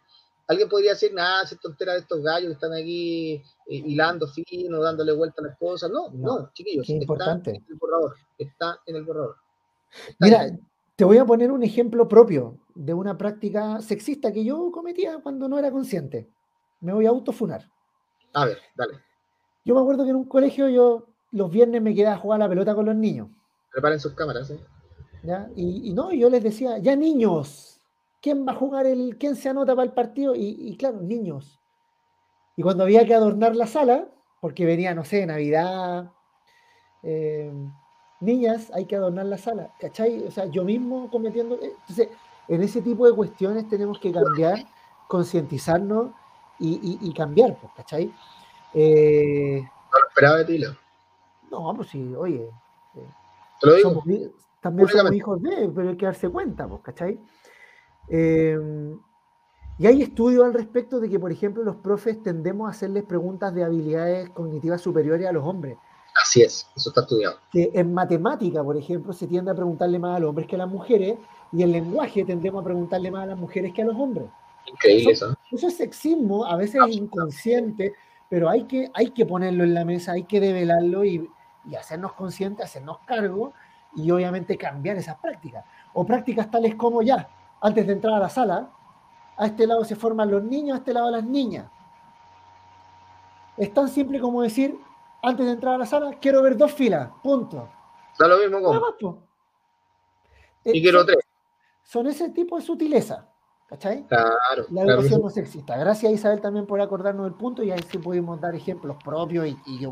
alguien podría decir, nada, se tontera de estos gallos que están aquí eh, hilando fino, dándole vuelta a las cosas. No, no, chiquillos, está importante. en el borrador. Está en el borrador. Mira, te voy a poner un ejemplo propio de una práctica sexista que yo cometía cuando no era consciente. Me voy a autofunar. A ver, dale. Yo me acuerdo que en un colegio yo los viernes me quedaba a jugar la pelota con los niños. Preparen sus cámaras, ¿eh? ¿Ya? Y, y no, yo les decía, ya niños, quién va a jugar el, quién se anota para el partido, y, claro, niños. Y cuando había que adornar la sala, porque venía, no sé, Navidad, eh, niñas, hay que adornar la sala, ¿cachai? O sea, yo mismo cometiendo. Eh, entonces, en ese tipo de cuestiones tenemos que cambiar, concientizarnos y, cambiar, pues, ¿cachai? Eh, no lo esperaba de ti, No, pues sí, oye. también somos hijos de, pero hay que darse cuenta, pues, ¿cachai? Em, y hay estudios al respecto de que, por ejemplo, los profes tendemos a hacerles preguntas de habilidades cognitivas superiores a los hombres. Así es, eso está estudiado. Que en matemática, por ejemplo, se tiende a preguntarle más a los hombres que a las mujeres, y en lenguaje tendemos a preguntarle más a las mujeres que a los hombres. Increíble eso. Eso, es sexismo, a veces es inconsciente, pero hay que, hay que ponerlo en la mesa, hay que develarlo y, y hacernos conscientes, hacernos cargo y obviamente cambiar esas prácticas. O prácticas tales como ya, antes de entrar a la sala, a este lado se forman los niños, a este lado las niñas. Es tan simple como decir, antes de entrar a la sala, quiero ver dos filas, punto. Da lo mismo como. y quiero tres. Son ese tipo de sutileza. ¿Cachai? Claro. La educación no sexista. Gracias Isabel también por acordarnos del punto y ahí sí pudimos dar ejemplos propios y, y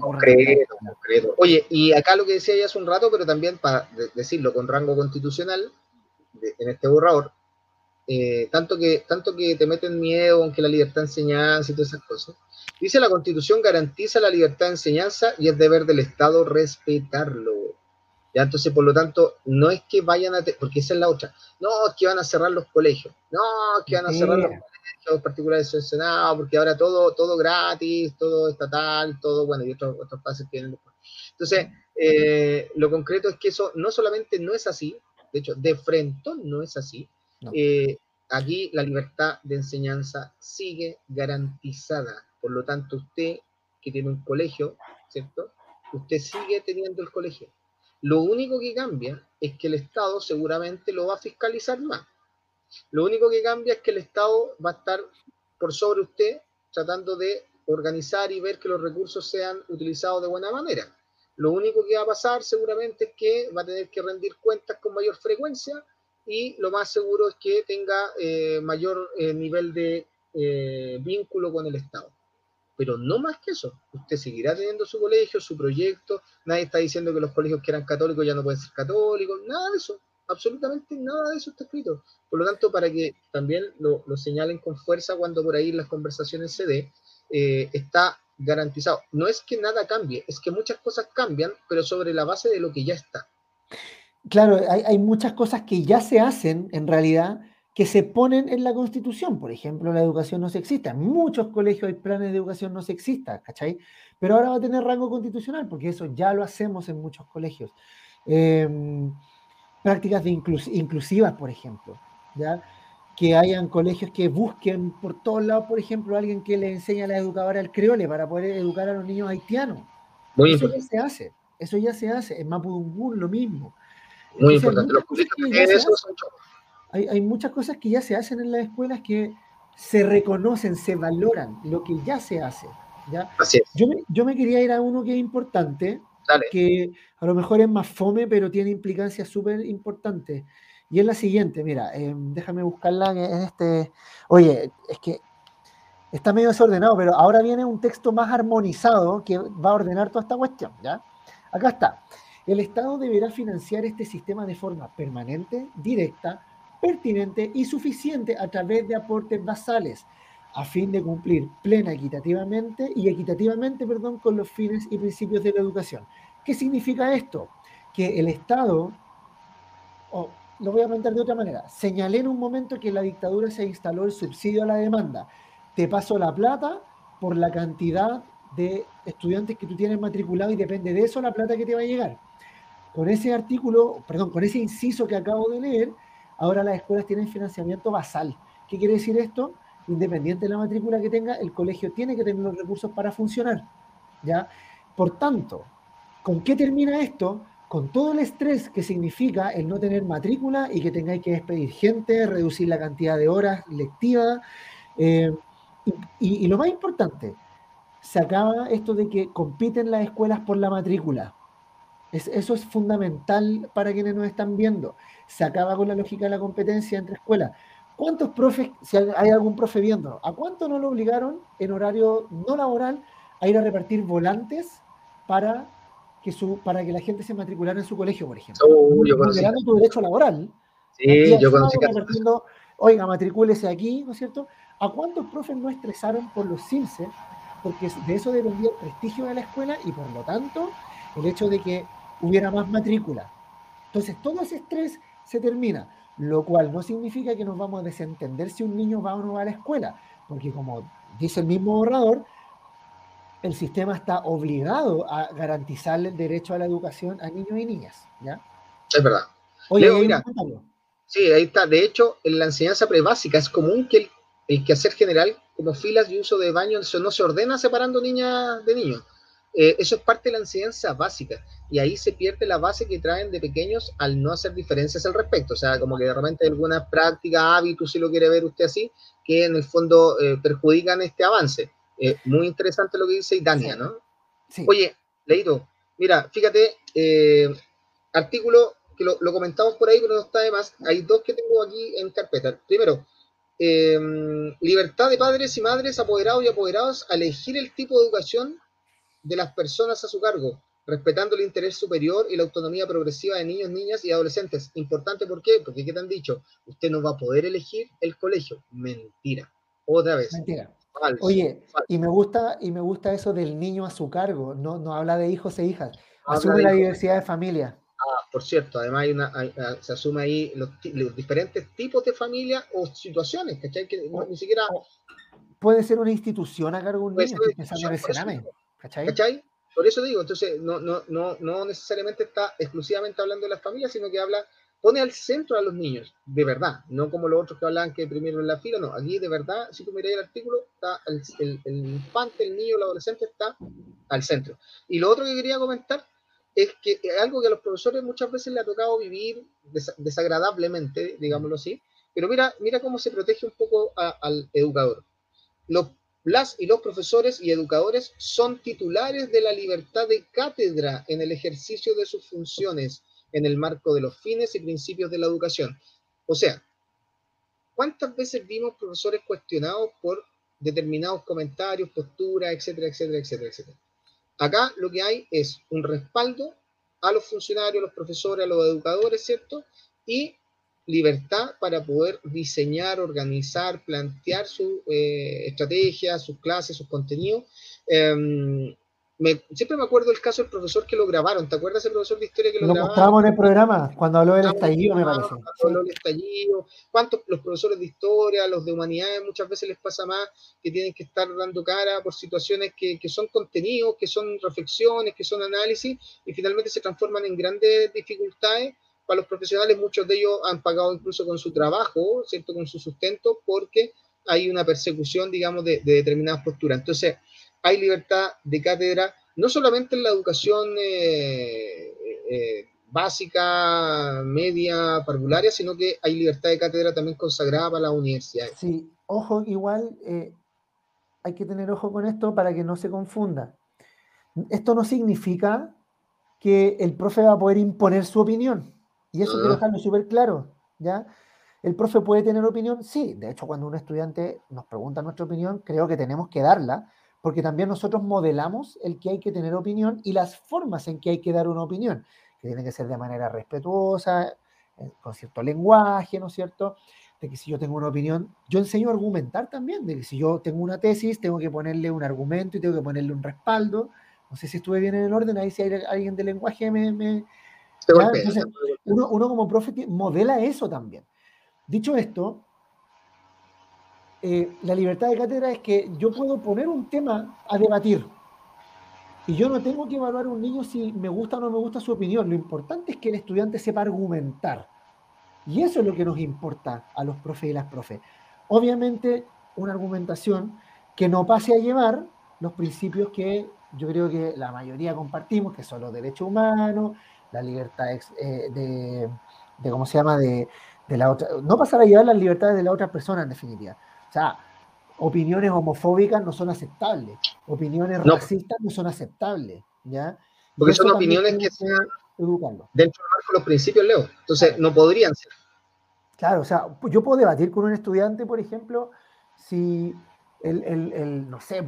Oye, y acá lo que decía ya hace un rato, pero también para decirlo con rango constitucional, en este borrador, eh, tanto, que, tanto que te meten miedo, aunque la libertad de enseñanza y todas esas cosas, Dice la Constitución garantiza la libertad de enseñanza y es deber del Estado respetarlo. Ya, entonces, por lo tanto, no es que vayan a, porque esa es la otra, no, es que van a cerrar los colegios, no, es que van a cerrar los colegios particulares del Senado, porque ahora todo, todo gratis, todo estatal, todo, bueno, y otros, otros pases tienen. Entonces, eh, lo concreto es que eso no solamente no es así, de hecho, de frente no es así, eh, aquí la libertad de enseñanza sigue garantizada. Por lo tanto, usted que tiene un colegio, ¿cierto? Usted sigue teniendo el colegio. Lo único que cambia es que el Estado seguramente lo va a fiscalizar más. Lo único que cambia es que el Estado va a estar por sobre usted tratando de organizar y ver que los recursos sean utilizados de buena manera. Lo único que va a pasar seguramente es que va a tener que rendir cuentas con mayor frecuencia y lo más seguro es que tenga eh, mayor eh, nivel de eh, vínculo con el Estado. Pero no más que eso, usted seguirá teniendo su colegio, su proyecto, nadie está diciendo que los colegios que eran católicos ya no pueden ser católicos, nada de eso, absolutamente nada de eso está escrito. Por lo tanto, para que también lo, señalen con fuerza cuando por ahí las conversaciones se dé, está garantizado. No es que nada cambie, es que muchas cosas cambian, pero sobre la base de lo que ya está. Claro, hay, muchas cosas que ya se hacen en realidad que se ponen en la Constitución. Por ejemplo, la educación no sexista. En muchos colegios hay planes de educación no sexista, ¿cachai? Pero ahora va a tener rango constitucional, porque eso ya lo hacemos en muchos colegios. Em, prácticas de inclusivas, por ejemplo. ¿ya? que hayan colegios que busquen por todos lados, por ejemplo, alguien que le enseñe a la educadora el creole para poder educar a los niños haitianos. eso ya se hace, eso ya se hace. En Mapudungun lo mismo. Muy importante. hay, hay, muchas cosas que ya se hacen en las escuelas que se reconocen, se valoran, lo que ya se hace. ¿ya? Yo, me, yo me quería ir a uno que es importante, que a lo mejor es más fome, pero tiene implicancias súper importantes. Y es la siguiente, mira, eh, déjame buscarla en este. Oye, es que está medio desordenado, pero ahora viene un texto más armonizado que va a ordenar toda esta cuestión, ¿ya? Acá está. El Estado deberá financiar este sistema de forma permanente, directa, pertinente y suficiente a través de aportes basales, a fin de cumplir plena equitativamente y equitativamente, perdón, con los fines y principios de la educación. ¿Qué significa esto? Que el Estado, lo voy a plantear de otra manera. Señalé en un momento que en la dictadura se instaló el subsidio a la demanda. Te paso la plata por la cantidad de estudiantes que tú tienes matriculado y depende de eso la plata que te va a llegar. Con ese artículo, perdón, con ese inciso que acabo de leer, ahora las escuelas tienen financiamiento basal. ¿Qué quiere decir esto? Independiente de la matrícula que tenga, el colegio tiene que tener los recursos para funcionar. ¿ya? Por tanto, ¿con qué termina esto? con todo el estrés que significa el no tener matrícula y que tengáis que despedir gente, reducir la cantidad de horas lectivas. Eh, y, lo más importante, se acaba esto de que compiten las escuelas por la matrícula. eso es fundamental para quienes nos están viendo. Se acaba con la lógica de la competencia entre escuelas. ¿Cuántos profes, si hay algún profe viendo, a cuánto no lo obligaron en horario no laboral a ir a repartir volantes para su, para que la gente se matriculara en su colegio, por ejemplo. Oh, tu derecho laboral. Sí, yo conocí Oiga, matricúlese aquí, ¿no es cierto? ¿A cuántos profes no estresaron por los CIMSE? Porque de eso dependía el prestigio de la escuela y por lo tanto el hecho de que hubiera más matrícula. Entonces todo ese estrés se termina, lo cual no significa que nos vamos a desentender si un niño va o no va a la escuela, porque como dice el mismo borrador, el sistema está obligado a garantizarle el derecho a la educación a niños y niñas. ¿ya? Es verdad. Oye, mira, sí, ahí está. De hecho, en la enseñanza prebásica es común que el, el quehacer general, como filas y uso de baños, no se ordena separando niñas de niños. Eh, eso es parte de la enseñanza básica. Y ahí se pierde la base que traen de pequeños al no hacer diferencias al respecto. O sea, como que de repente hay algunas prácticas, hábitos, si lo quiere ver usted así, que en el fondo eh, perjudican este avance. Eh, muy interesante lo que dice Idania, ¿no? Oye, Leito, mira, fíjate, eh, artículo que lo, comentamos por ahí, pero no está de más. Hay dos que tengo aquí en carpeta. Primero, eh, libertad de padres y madres apoderados y apoderados a elegir el tipo de educación de las personas a su cargo, respetando el interés superior y la autonomía progresiva de niños, niñas y adolescentes. Importante, ¿por qué? Porque, ¿qué te han dicho? Usted no va a poder elegir el colegio. Mentira. Otra vez. Mentira Oye, y me gusta, y me gusta eso del niño a su cargo, no, no habla de hijos e hijas, asume la diversidad de familia. Por cierto, además hay una, ah, se asume ahí los, diferentes tipos de familia o situaciones, ¿cachai? Que ni siquiera... puede ser una institución a cargo de un niño, pensando en ¿cachai? Por eso digo, entonces no, no, no, no necesariamente está exclusivamente hablando de la familia, sino que habla pone al centro a los niños, de verdad, no como los otros que hablan que primero en la fila, no, aquí de verdad, si tú miras el artículo, está el, el, infante, el niño, el adolescente está al centro. Y lo otro que quería comentar es que algo que a los profesores muchas veces le ha tocado vivir desagradablemente, digámoslo así, pero mira, mira cómo se protege un poco al educador. Los, las y los profesores y educadores son titulares de la libertad de cátedra en el ejercicio de sus funciones en el marco de los fines y principios de la educación. O sea, ¿cuántas veces vimos profesores cuestionados por determinados comentarios, posturas, etcétera, etcétera, etcétera, etcétera? Acá lo que hay es un respaldo a los funcionarios, a los profesores, a los educadores, ¿cierto? Y libertad para poder diseñar, organizar, plantear su eh, estrategia, sus clases, sus contenidos, em, siempre me acuerdo el caso del profesor que lo grabaron. ¿Te acuerdas ese profesor de historia que lo, lo mostramos en el programa cuando habló del estallido, me parece. Cuando habló del estallido. ¿Cuántos los profesores de historia, los de humanidades, muchas veces les pasa más que tienen que estar dando cara por situaciones que, que son contenidos, que son reflexiones, que son análisis y finalmente se transforman en grandes dificultades? Para los profesionales, muchos de ellos han pagado incluso con su trabajo, ¿cierto? Con su sustento, porque hay una persecución, digamos, de, de determinadas posturas. Entonces, hay libertad de cátedra, no solamente en la educación eh, eh, básica, media, parvularia, sino que hay libertad de cátedra también consagrada para las universidades. Sí, ojo, igual eh, hay que tener ojo con esto para que no se confunda. Esto no significa que el profe va a poder imponer su opinión. Y eso quiero dejarlo súper claro, ¿ya? ¿El profe puede tener opinión? Sí, de hecho cuando un estudiante nos pregunta nuestra opinión, creo que tenemos que darla, porque también nosotros modelamos el que hay que tener opinión y las formas en que hay que dar una opinión, que tiene que ser de manera respetuosa, eh, con cierto lenguaje, ¿no es cierto? De que si yo tengo una opinión, yo enseño a argumentar también, de que si yo tengo una tesis, tengo que ponerle un argumento y tengo que ponerle un respaldo. No sé si estuve bien en el orden, ahí si hay alguien de lenguaje me... me Entonces, uno, uno como profe modela eso también. Dicho esto, eh, la libertad de cátedra es que yo puedo poner un tema a debatir. Y yo no tengo que evaluar a un niño si me gusta o no me gusta su opinión. Lo importante es que el estudiante sepa argumentar. Y eso es lo que nos importa a los profes y las profes. Obviamente, una argumentación que no pase a llevar los principios que yo creo que la mayoría compartimos, que son los derechos humanos, la libertad eh, de, de, ¿cómo se llama?, de, de la otra, no pasar a llevar las libertades de la otra persona en definitiva. O sea, opiniones homofóbicas no son aceptables, opiniones racistas no son aceptables, ¿ya? Porque son opiniones que sean dentro de los principios, Leo. Entonces, no podrían ser. Claro, o sea, yo puedo debatir con un estudiante, por ejemplo, si el, el, el no sé,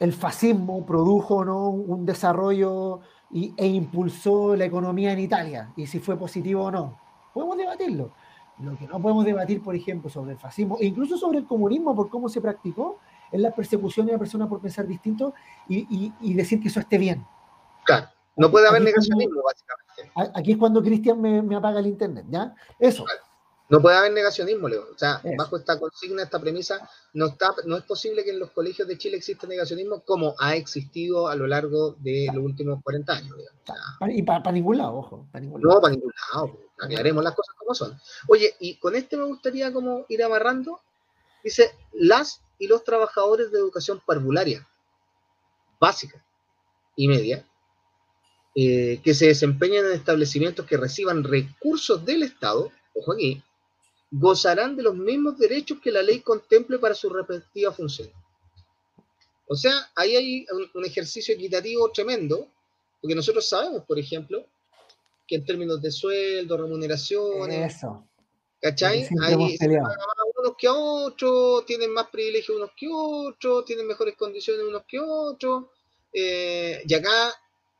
el fascismo produjo ¿no? un desarrollo y, e impulsó la economía en Italia, y si fue positivo o no. Podemos debatirlo. Lo que no podemos debatir, por ejemplo, sobre el fascismo e incluso sobre el comunismo por cómo se practicó es la persecución de la persona por pensar distinto y, y, decir que eso esté bien. Claro, no puede haber negacionismo, básicamente. Aquí es cuando Cristian me, me, apaga el internet, ¿ya? Eso. No puede haber negacionismo, Leo. O sea, bajo esta consigna, esta premisa, no, está, no es posible que en los colegios de Chile exista negacionismo como ha existido a lo largo de los últimos 40 años. y para ningún lado, ojo. ningún lado. No, para ningún lado. Aclaremos las cosas como son. Oye, y con este me gustaría como ir amarrando. Dice, las y los trabajadores de educación parvularia, básica y media, eh, que se desempeñan en establecimientos que reciban recursos del Estado, ojo aquí, gozarán de los mismos derechos que la ley contemple para su respectiva función. O sea, ahí hay un, ejercicio equitativo tremendo, porque nosotros sabemos, por ejemplo, que en términos de sueldo, remuneraciones, Eso. ¿cachai? Hay unos que otros, tienen más privilegios unos que otros, tienen mejores condiciones unos que otros, eh, y acá,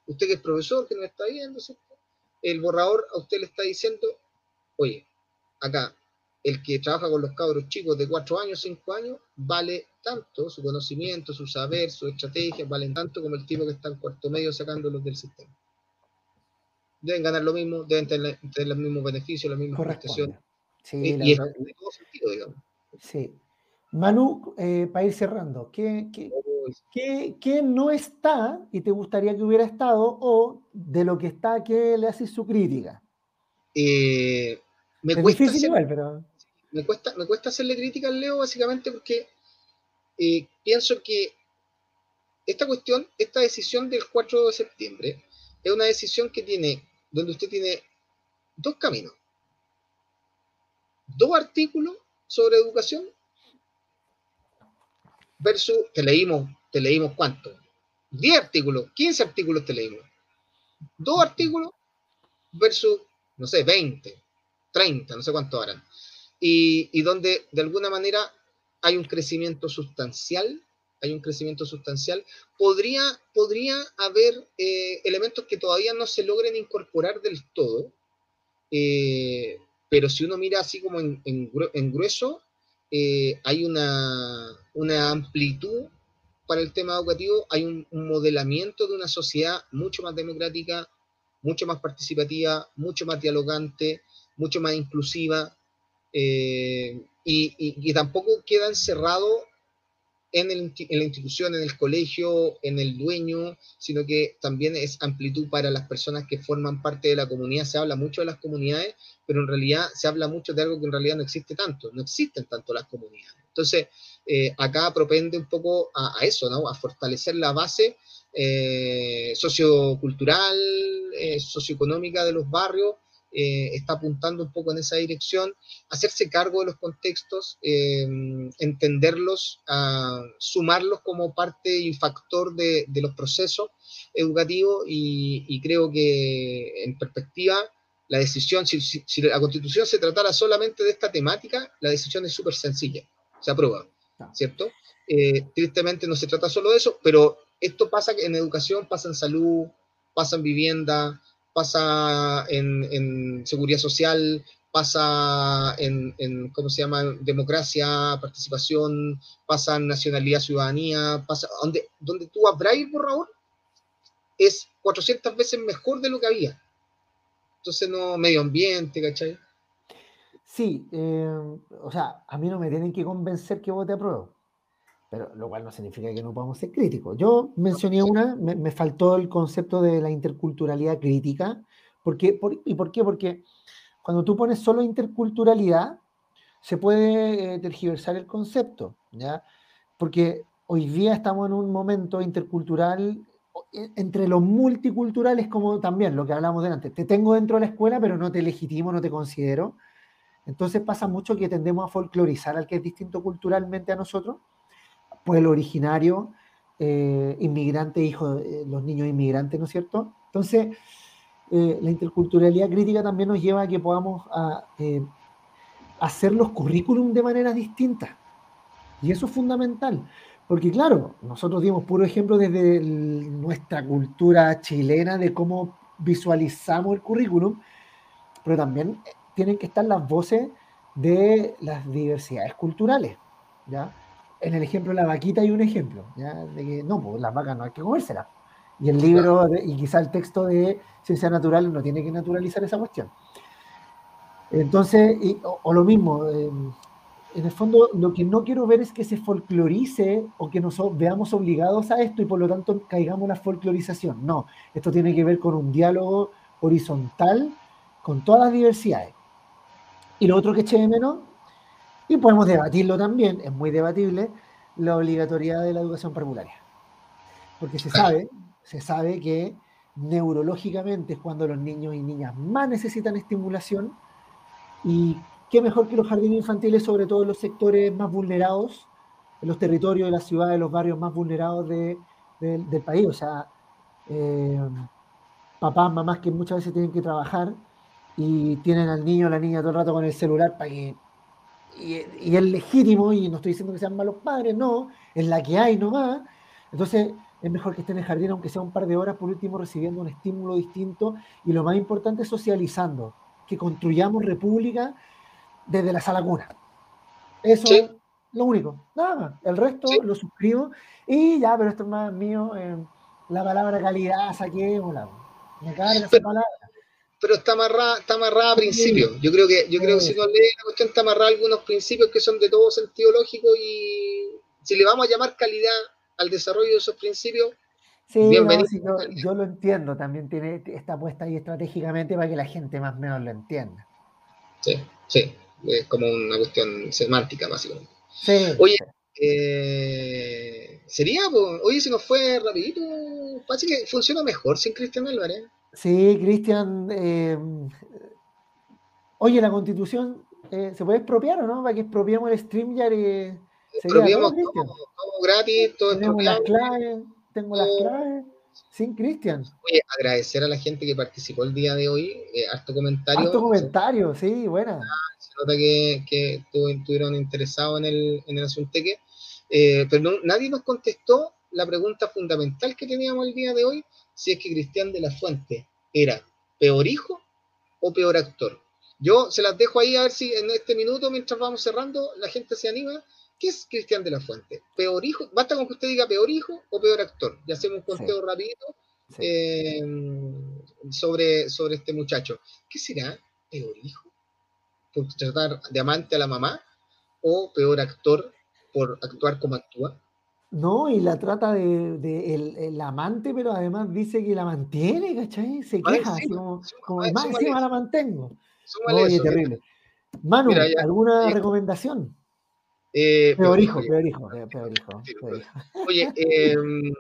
usted que es profesor, que no está viendo, el borrador a usted le está diciendo, oye, acá el que trabaja con los cabros chicos de 4 años, 5 años, vale tanto, su conocimiento, su saber, su estrategia, valen tanto como el tipo que está en cuarto medio sacándolos del sistema. Deben ganar lo mismo, deben tener, los mismos beneficios, las mismas prestaciones. Sí, y, es de todo sentido, digamos. Sí. Manu, eh, para ir cerrando, ¿qué, qué, no está y te gustaría que hubiera estado o de lo que está, qué le haces su crítica? Eh, me, cuesta pero... me, cuesta, me cuesta hacerle crítica al Leo básicamente porque eh, pienso que esta cuestión, esta decisión del 4 de septiembre, es una decisión que tiene, donde usted tiene dos caminos, dos artículos sobre educación versus, te leímos, te leímos cuánto, 10 artículos, 15 artículos te leímos, dos artículos versus, no sé, 20, 30, no sé cuánto harán, y, y donde de alguna manera hay un crecimiento sustancial, hay un crecimiento sustancial, podría, podría haber eh, elementos que todavía no se logren incorporar del todo, eh, pero si uno mira así como en, en, grueso, eh, hay una, una, amplitud para el tema educativo, hay un, modelamiento de una sociedad mucho más democrática, mucho más participativa, mucho más dialogante, mucho más inclusiva, y, tampoco queda encerrado en, la institución, en el colegio, en el dueño, sino que también es amplitud para las personas que forman parte de la comunidad. Se habla mucho de las comunidades, pero en realidad se habla mucho de algo que en realidad no existe tanto, no existen tanto las comunidades. Entonces, eh, acá propende un poco a, eso. A fortalecer la base eh, sociocultural, eh, socioeconómica de los barrios, eh, está apuntando un poco en esa dirección, hacerse cargo de los contextos, eh, entenderlos, sumarlos como parte y factor de, los procesos educativos y, creo que en perspectiva la decisión, si, la constitución se tratara solamente de esta temática, la decisión es súper sencilla, se aprueba, ah. ¿cierto? Eh, tristemente no se trata solo de eso, pero esto pasa en educación, pasa en salud, pasa en vivienda, pasa en, seguridad social, pasa en, ¿cómo se llama?, democracia, participación, pasa en nacionalidad, ciudadanía, pasa, donde, donde tú abras el borrador, es 400 veces mejor de lo que había. Entonces, no, medio ambiente, ¿cachai? Sí, eh, o sea, a mí no me tienen que convencer que vote a prueba pero lo cual no significa que no podamos ser críticos. Yo mencioné una, me, faltó el concepto de la interculturalidad crítica. Porque, ¿Y por qué? Porque cuando tú pones solo interculturalidad, se puede eh, tergiversar el concepto, ¿ya? Porque hoy día estamos en un momento intercultural e, entre los multiculturales como también lo que hablamos delante. Te tengo dentro de la escuela, pero no te legitimo, no te considero. Entonces pasa mucho que tendemos a folclorizar al que es distinto culturalmente a nosotros pueblo originario, eh, inmigrante, hijo de los niños inmigrantes, ¿no es cierto? Entonces, eh, la interculturalidad crítica también nos lleva a que podamos eh, hacer los currículum de manera distinta. Y eso es fundamental. Porque claro, nosotros dimos puro ejemplo desde nuestra cultura chilena de cómo visualizamos el currículum, pero también tienen que estar las voces de las diversidades culturales. ¿ya? En el ejemplo de la vaquita hay un ejemplo, ¿ya? de que no, pues las vacas no hay que comérselas. Y el libro, y quizá el texto de ciencia natural no tiene que naturalizar esa cuestión. Entonces, o, lo mismo, em, en el fondo lo que no quiero ver es que se folclorice o que nos veamos obligados a esto y por lo tanto caigamos en la folclorización. No, esto tiene que ver con un diálogo horizontal con todas las diversidades. Y lo otro que eché de menos y podemos debatirlo también, es muy debatible, la obligatoriedad de la educación parvularia. Porque se sabe, se sabe que neurológicamente es cuando los niños y niñas más necesitan estimulación y qué mejor que los jardines infantiles, sobre todo en los sectores más vulnerados, en los territorios de las ciudades, los barrios más vulnerados del país. O sea, eh, papás, mamás que muchas veces tienen que trabajar y tienen al niño o la niña todo el rato con el celular para que y, es legítimo, y no estoy diciendo que sean malos padres, no, es la que hay nomás. Entonces, es mejor que esté en el jardín, aunque sea un par de horas, por último, recibiendo un estímulo distinto. Y lo más importante socializando, que construyamos república desde la sala cuna. Eso es lo único, nada más. El resto lo suscribo y ya, pero esto es más mío. Eh, la palabra calidad saquémosla. Me carga esa palabra. Pero está amarrada, está amarrada a principios. Yo creo que, yo creo que si no lee la cuestión está amarrada a algunos principios que son de todo sentido lógico y si le vamos a llamar calidad al desarrollo de esos principios, Sí, bienvenido. yo, lo entiendo, también tiene, está puesta ahí estratégicamente para que la gente más o menos lo entienda. Sí, sí, es como una cuestión semántica, básicamente. Sí. Oye, eh, sería, oye, se nos fue rapidito, parece que funciona mejor sin Cristian Álvarez. Sí, Cristian, eh, oye, la constitución eh, se puede expropiar o no, para que expropiamos el stream ya. expropiamos todo, gratis, todo Tenemos las claves tengo las claves. Sin Cristian. Oye, agradecer a la gente que participó el día de hoy. Eh, harto comentario. Harto comentario, sí, buena. Ah, se nota que, que estuvieron interesados en el, en el asunto que. Eh, pero nadie nos contestó la pregunta fundamental que teníamos el día de hoy, si es que Cristian de la Fuente era peor hijo o peor actor. Yo se las dejo ahí a ver si en este minuto, mientras vamos cerrando, la gente se anima ¿Qué es Cristian de la Fuente? ¿Peor hijo? Basta con que usted diga peor hijo o peor actor. Ya hacemos un conteo rapidito eh, sobre, sobre este muchacho. ¿Qué será peor hijo? ¿Por tratar de amante a la mamá? ¿O peor actor por actuar como actúa? No, y la trata de, el, amante, pero además dice que la mantiene, ¿cachai? Se queja, como, más encima la mantengo. Oye, terrible. Manu, ¿alguna recomendación? Eh, peor, hijo, peor hijo, peor hijo, Oye, em,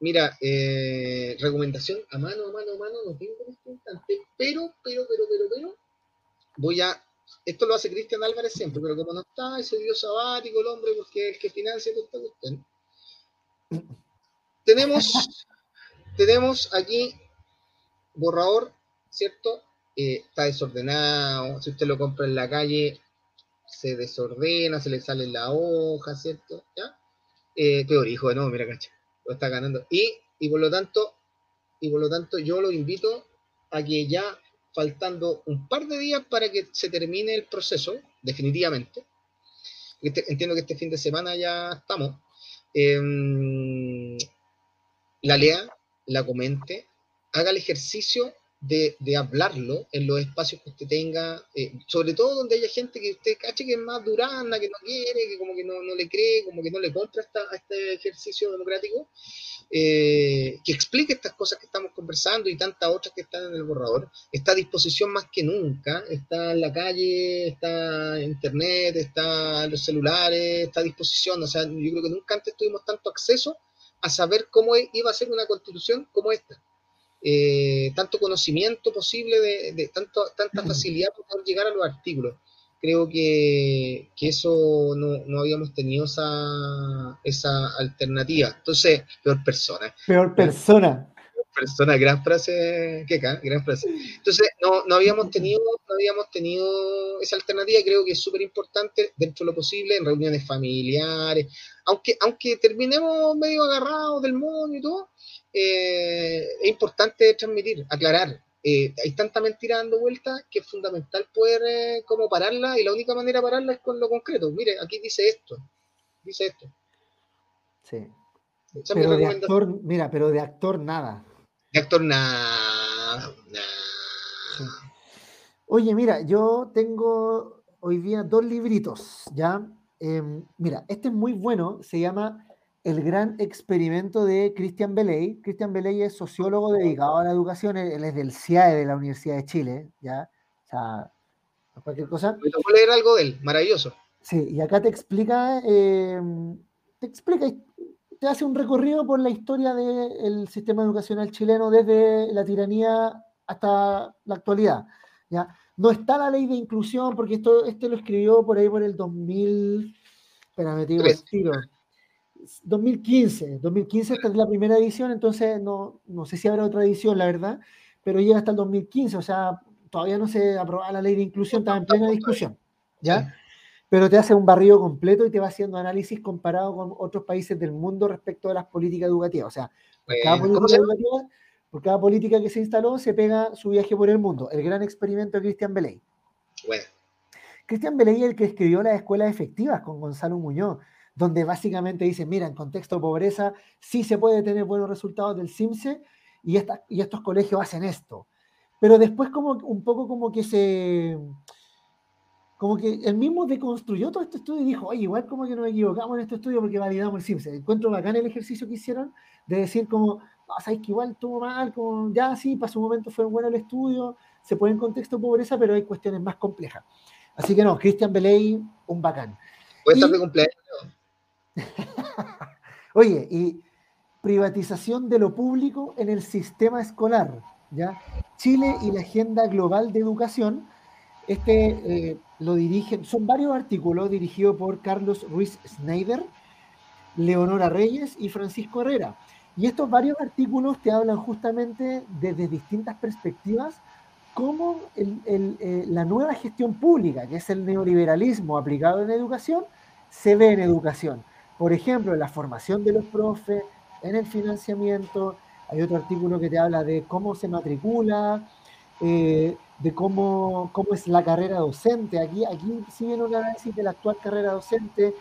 mira, eh, recomendación a mano, a mano, a mano, no tengo en este instante, pero, pero, pero, pero, pero, voy a, esto lo hace Cristian Álvarez siempre, pero como no está, ese dios sabático el hombre, porque es el que financia toda esta cuestión. Tenemos, tenemos aquí borrador, ¿cierto? Eh, está desordenado, si usted lo compra en la calle, se desordena, se le sale la hoja, ¿cierto? ¿Ya? Eh, peor, hijo, no, mira, cacha, lo está ganando. Y, y por lo tanto, y por lo tanto, yo lo invito a que ya faltando un par de días para que se termine el proceso, definitivamente. Este, entiendo que este fin de semana ya estamos. Em, la lea, la comente, haga el ejercicio de, hablarlo en los espacios que usted tenga, eh, sobre todo donde haya gente que usted cache que es más durana, que no quiere, que como que no, le cree, como que no le compra a este ejercicio democrático, eh, que explique estas cosas que estamos conversando y tantas otras que están en el borrador. Está a disposición más que nunca, está en la calle, está en internet, está en los celulares, está a disposición, o sea, yo creo que nunca antes tuvimos tanto acceso a saber cómo iba a ser una constitución como esta. Eh, tanto conocimiento posible, de, tanto, tanta facilidad para poder llegar a los artículos. Creo que, eso no, habíamos tenido esa, esa alternativa. Entonces, peor persona. Peor persona. Peor persona, gran frase, ¿qué gran frase. Entonces, no, no, habíamos tenido, no habíamos tenido esa alternativa, creo que es súper importante dentro de lo posible en reuniones familiares, aunque, aunque terminemos medio agarrados del mundo y todo, eh, es importante transmitir, aclarar. Eh, hay tanta mentira dando vueltas que es fundamental poder eh, como pararla y la única manera de pararla es con lo concreto. Mire, aquí dice esto, dice esto. Sí. pero de actor, mira, pero de actor nada. De actor nada. Oye, mira, yo tengo hoy día dos libritos, ¿ya? Em, mira, este es muy bueno, se llama el gran experimento de Christian Beley. Christian Beley es sociólogo dedicado a la educación, él es del CIAE de la Universidad de Chile, ¿ya? O sea, cualquier cosa. Me tocó leer algo de él, maravilloso. Sí, y acá te explica, eh, te explica, te hace un recorrido por la historia del sistema educacional chileno desde la tiranía hasta la actualidad, ¿ya? No está la ley de inclusión, porque esto este lo escribió por ahí por el 2000, espérame, te digo el tiro. 2015, 2015 esta es la primera edición, entonces no, no sé si habrá otra edición, la verdad, pero llega hasta el 2015, o sea, todavía no se aprobaba la ley de inclusión, está en plena discusión, ¿ya? Pero te hace un barrido completo y te va haciendo análisis comparado con otros países del mundo respecto a las políticas educativas, o sea, por cada, política educativa, por cada política que se instaló se pega su viaje por el mundo, el gran experimento de Christian Beley. Bueno, Cristian Beley el que escribió las escuelas efectivas con Gonzalo Muñoz, donde básicamente dice, mira, en contexto de pobreza sí se puede tener buenos resultados del CIMSE y, y estos colegios hacen esto. Pero después como un poco como que se... Como que él mismo deconstruyó todo este estudio y dijo, oye, igual como que nos equivocamos en este estudio porque validamos el CIMSE. Encuentro bacán el ejercicio que hicieron de decir como, no, sabes que igual estuvo mal, como ya sí, para su momento fue bueno el estudio, se pone en contexto de pobreza, pero hay cuestiones más complejas. Así que no, Cristian Beley, un bacán. Puede estar de cumpleaños. Oye, y privatización de lo público en el sistema escolar, ¿ya? Chile y la Agenda Global de Educación. Este eh, lo dirigen, son varios artículos dirigidos por Carlos Ruiz Schneider, Leonora Reyes y Francisco Herrera. Y estos varios artículos te hablan justamente desde distintas perspectivas cómo eh, la nueva gestión pública, que es el neoliberalismo aplicado en educación, se ve en educación. Por ejemplo, en la formación de los profes, en el financiamiento. Hay otro artículo que te habla de cómo se matricula, eh, de cómo, cómo es la carrera docente. Aquí, aquí sí viene un análisis de la actual carrera docente.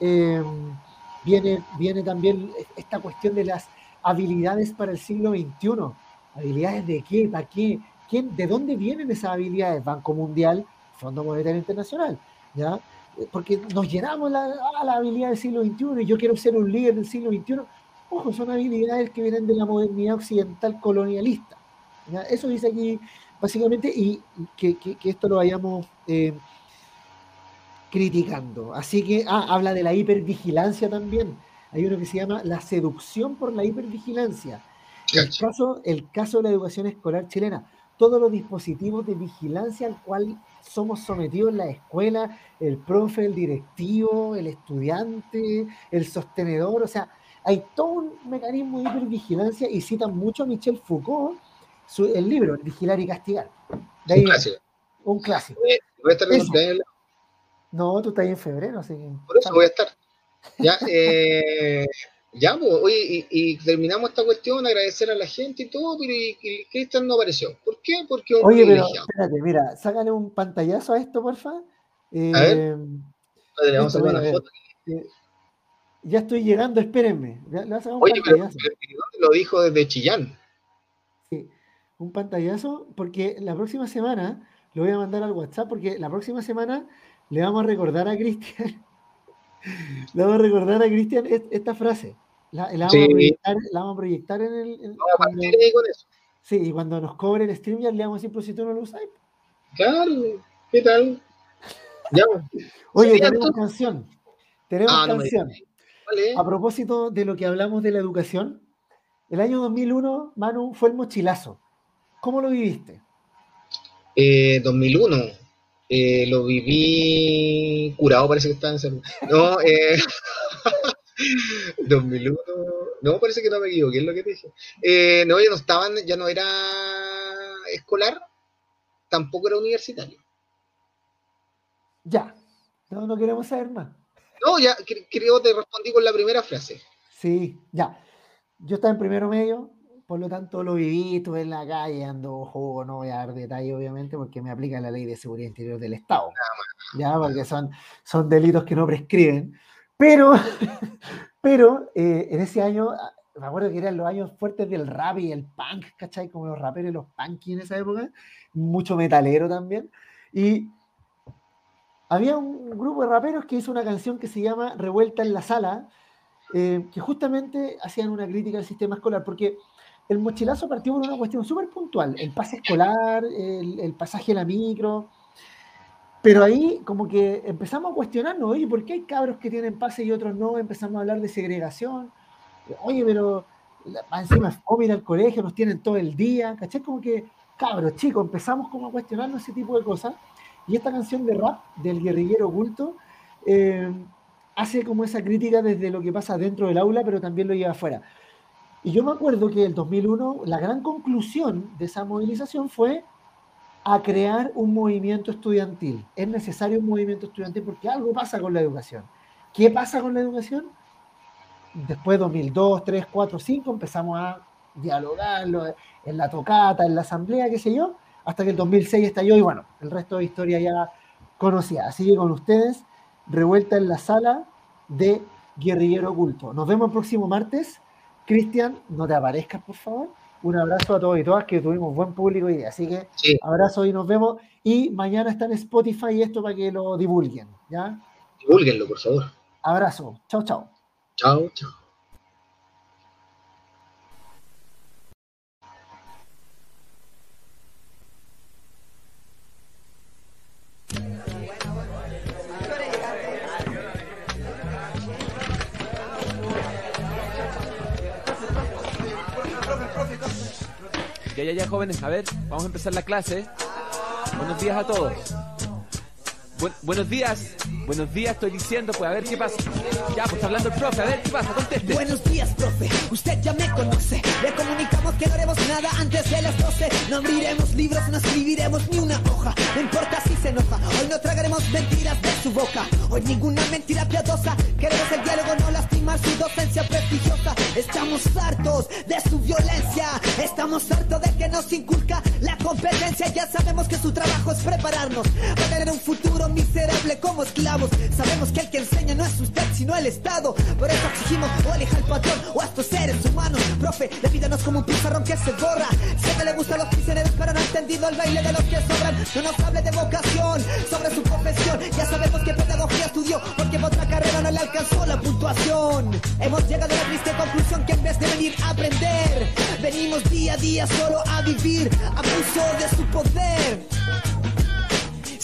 Em, viene, viene también esta cuestión de las habilidades para el siglo XXI. ¿Habilidades de qué? ¿Para qué? ¿Quién, ¿De dónde vienen esas habilidades? Banco Mundial, Fondo Monetario Internacional. ¿ya? Porque nos llenamos la, ah, la habilidad del siglo XXI y yo quiero ser un líder del siglo XXI. Ojo, son habilidades que vienen de la modernidad occidental colonialista. Eso dice aquí básicamente y que, esto lo vayamos eh, criticando. Así que ah, habla de la hipervigilancia también. Hay uno que se llama la seducción por la hipervigilancia. El caso, el caso de la educación escolar chilena, todos los dispositivos de vigilancia al cual somos sometidos en la escuela, el profe, el directivo, el estudiante, el sostenedor, o sea, hay todo un mecanismo de hipervigilancia y citan mucho a Michel Foucault, el libro, Vigilar y Castigar. un clásico. Un clásico. Voy a estar en No, tú estás ahí en febrero, así que. Por eso voy a estar. Ya, eh, ya pues, oye, y, terminamos esta cuestión, agradecer a la gente y todo, pero y, Cristian no apareció. ¿Por qué? Porque un Oye, pero espérate, mira, sácale un pantallazo a esto, porfa. Eh, a ver. vamos a ver una foto. Eh, ya estoy llegando, espérenme. Oye, pero, ¿dónde lo dijo desde Chillán? Sí, un pantallazo, porque la próxima semana lo voy a mandar al WhatsApp, porque la próxima semana le vamos a recordar a Cristian, le vamos a recordar a Cristian esta frase. La, vamos a proyectar, en el. a partir ahí con eso. Sí, y cuando nos cobre el stream ya le vamos a decir, si tú no lo usas. Claro, ¿qué tal? Ya. Oye, tenemos canción. Tenemos ah, canción. A propósito de lo que hablamos de la educación, el año 2001, Manu, fue el mochilazo. ¿Cómo lo viviste? 2001. Eh, eh, lo viví curado, parece que estaba en No, eh, 2001. No, parece que no me equivoqué, es lo que te dije. Eh, no, ya no estaban, ya no era escolar, tampoco era universitario. Ya, no, no queremos saber más. No, ya creo que te respondí con la primera frase. Sí, ya. Yo estaba en primero medio, por lo tanto lo viví, estuve en la calle, ando juego, no voy a dar detalle obviamente porque me aplica la ley de seguridad interior del Estado. ya, porque son, son delitos que no prescriben. Pero, pero eh, en ese año, ah, me acuerdo que eran los años fuertes del rap y el punk, ¿cachai? Como los raperos los punky en esa época, mucho metalero también. Y había un grupo de raperos que hizo una canción que se llama Revuelta en la Sala, eh, que justamente hacían una crítica al sistema escolar, porque el mochilazo partió por una cuestión súper puntual, el pase escolar, el, pasaje a la micro, pero ahí como que empezamos a cuestionarnos, oye, ¿por qué hay cabros que tienen pase y otros no? Empezamos a hablar de segregación, oye, pero encima es ir al colegio, nos tienen todo el día, ¿cachai? Como que, cabros, chicos, empezamos como a cuestionarnos ese tipo de cosas. Y esta canción de rap del guerrillero oculto eh, hace como esa crítica desde lo que pasa dentro del aula, pero también lo lleva afuera. Y yo me acuerdo que el 2001, la gran conclusión de esa movilización fue a crear un movimiento estudiantil. Es necesario un movimiento estudiantil porque algo pasa con la educación. ¿Qué pasa con la educación? Después de 2002, 3, 4, 5 empezamos a dialogarlo en la tocata, en la asamblea, qué sé yo, hasta que el 2006 estalló y bueno, el resto de historia ya conocía. Así que con ustedes, revuelta en la sala de Guerrillero Oculto. Nos vemos el próximo martes. Cristian, no te aparezcas, por favor. Un abrazo a todos y todas, que tuvimos buen público hoy Así que abrazo y nos vemos. Y mañana está en Spotify esto para que lo divulguen. ¿ya? Divulguenlo, por favor. Abrazo. Chao, chao. Chao, chao. Ya, ya, jóvenes, a ver, vamos a empezar la clase. Buenos días a todos buenos días. Buenos días, estoy diciendo, pues a ver qué pasa. Ya, pues hablando el profe, a ver qué pasa, conteste. Buenos días, profe. Usted ya me conoce. Le comunicamos que no haremos nada antes de las 12. No abriremos libros, no escribiremos ni una hoja. No importa si se enoja. Hoy no tragaremos mentiras de su boca. Hoy ninguna mentira piadosa. Queremos el diálogo, no lastimar su docencia prestigiosa. Estamos hartos de su violencia. Estamos hartos de que nos inculca la competencia. Ya sabemos que su trabajo es prepararnos para tener un futuro miserable como esclavos. Sabemos que el que enseña no es usted, sino el Estado. Por eso exigimos o aleja al patrón o a estos seres humanos. Profe, pídanos como un pizarrón que se borra. Sé le gustan los prisioneros, pero no ha entendido el baile de los que sobran. No nos hable de vocación, sobre su profesión. Ya sabemos que pedagogía estudió, porque en otra carrera no le alcanzó la puntuación. Hemos llegado a la triste conclusión que en vez de venir a aprender, venimos día a día solo a vivir abuso de su poder.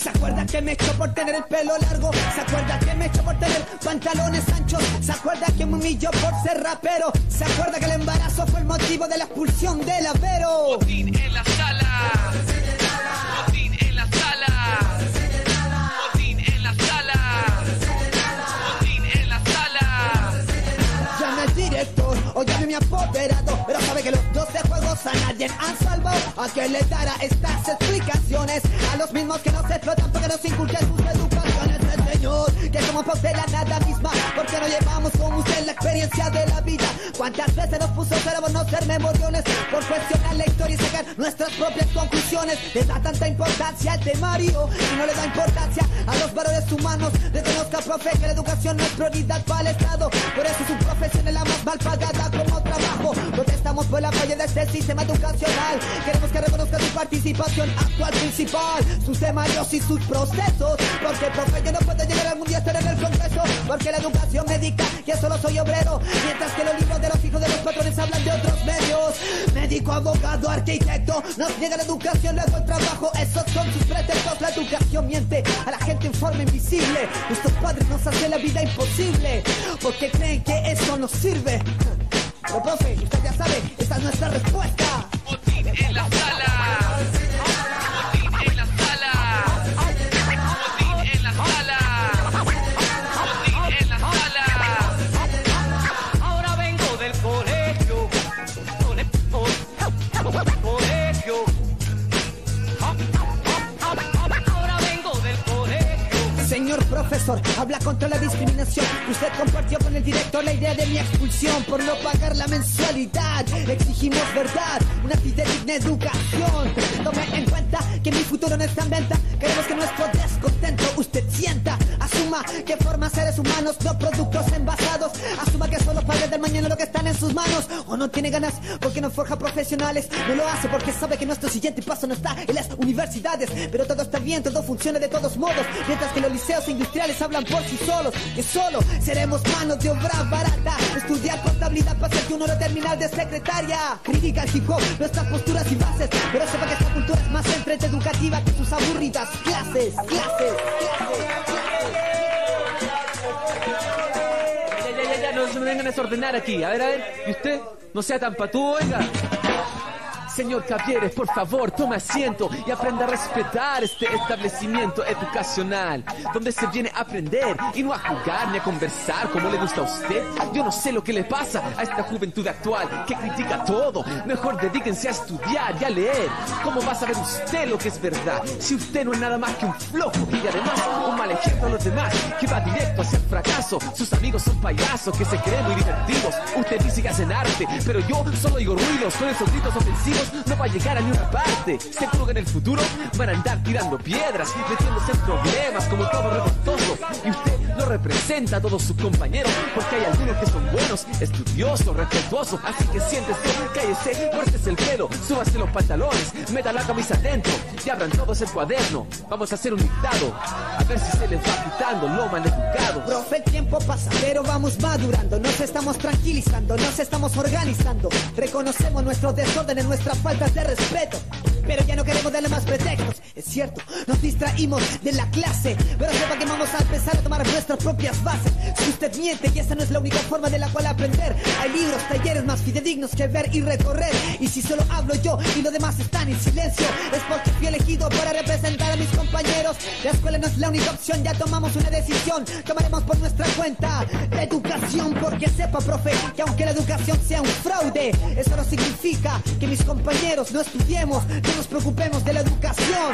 ¿Se acuerda que me echó por tener el pelo largo? ¿Se acuerda que me echó por tener pantalones anchos? ¿Se acuerda que me humilló por ser rapero? ¿Se acuerda que el embarazo fue el motivo de la expulsión del avero? Botín en la sala. Botín en la sala. Botín en la sala. Botín en la sala. Llame al director o llame a mi apoderado, pero sabe que los 12 a nadie han salvado. ¿A que le dará estas explicaciones? A los mismos que nos explotan porque nos inculcan sus educaciones. Que somos de la nada misma, porque no llevamos como usted la experiencia de la vida. ¿Cuántas veces nos puso cerebro no ser memoriones por cuestionar la historia y sacar nuestras propias conclusiones? Le da tanta importancia al temario y no le da importancia a los valores humanos. Reconozca, profe, que la educación no es prioridad para Estado. Por eso su profesión es la más mal pagada como trabajo. Protestamos por la falla de este sistema educacional. Queremos que reconozca su participación actual principal, sus temarios y sus procesos. Porque, profe, yo no puedo llegar algún día a estar en el Congreso. Porque la educación médica, que solo soy obrero. Mientras que los libros de los hijos de los patrones hablan de otros medios. Médico, abogado, arquitecto. Nos llega la educación, luego el trabajo. Esos son sus pretextos. La educación miente a la gente en forma invisible. Nuestros padres nos hacen la vida imposible. Porque creen que eso nos sirve. Pero profe, usted ya sabe, esta es nuestra respuesta. En la sala. Profesor, habla contra la discriminación. Usted compartió con el director la idea de mi expulsión por no pagar la mensualidad. Exigimos verdad, una fidedigna educación. Tome en cuenta que mi futuro no está en venta. Queremos que nuestro descontento usted sienta. Asuma que forma seres humanos, no productos envasados. Asuma que son los padres del mañana lo que están en sus manos. O no tiene ganas porque no forja profesionales. No lo hace porque sabe que nuestro siguiente paso no está en las universidades. Pero todo está bien, todo funciona de todos modos. Mientras que los liceos industriales hablan por sí solos. Que solo seremos manos de obra barata. Estudiar contabilidad para que uno lo terminal de secretaria. Crítica al hip nuestras posturas y bases. Pero sepa que esta cultura es más enfrente educativa que sus aburridas clases, clases, clases. Ya, ya, ya, ya, no se me vengan a desordenar aquí. A ver, a ver, y usted, no sea tan patúo, oiga. Señor Cavieres, por favor, tome asiento y aprenda a respetar este establecimiento educacional, donde se viene a aprender y no a jugar ni a conversar como le gusta a usted. Yo no sé lo que le pasa a esta juventud actual que critica todo. Mejor dedíquense a estudiar y a leer. ¿Cómo va a saber usted lo que es verdad si usted no es nada más que un flojo y además un mal ejemplo a los demás que va directo hacia el fracaso? Sus amigos son payasos que se creen muy divertidos. Usted dice que hacen arte, pero yo solo oigo ruidos con esos gritos ofensivos no va a llegar a ninguna parte. Seguro que en el futuro van a andar tirando piedras, metiéndose en problemas como todo revoltoso. Y usted lo representa a todos sus compañeros, porque hay algunos que son buenos, estudiosos, respetuosos. Así que siéntese, cállese, fuértese el pelo, súbase los pantalones, meta la camisa adentro y abran todos el cuaderno. Vamos a hacer un dictado, a ver si se les va quitando lo maleducado. Profe, el tiempo pasa, pero vamos madurando. Nos estamos tranquilizando, nos estamos organizando. Reconocemos nuestros desórdenes, faltas de respeto. Pero ya no queremos darle más pretextos. Es cierto, nos distraímos de la clase. Pero sepa que vamos a empezar a tomar nuestras propias bases. Si usted miente, y esa no es la única forma de la cual aprender. Hay libros, talleres más fidedignos que ver y recorrer. Y si solo hablo yo y los demás están en silencio, es porque fui elegido para representar a mis compañeros. La escuela no es la única opción, ya tomamos una decisión. Tomaremos por nuestra cuenta educación, porque sepa, profe, que aunque la educación sea un fraude, eso no significa que mis compañeros no estudiemos, no nos preocupemos de la educación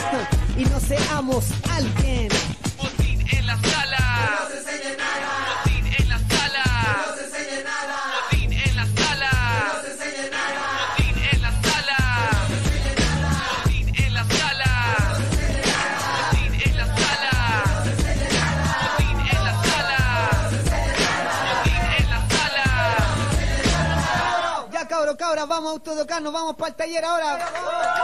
y no seamos alguien. Motín en la sala. No se enseñe nada. Cabra, vamos a autoeducarnos, vamos para el taller ahora.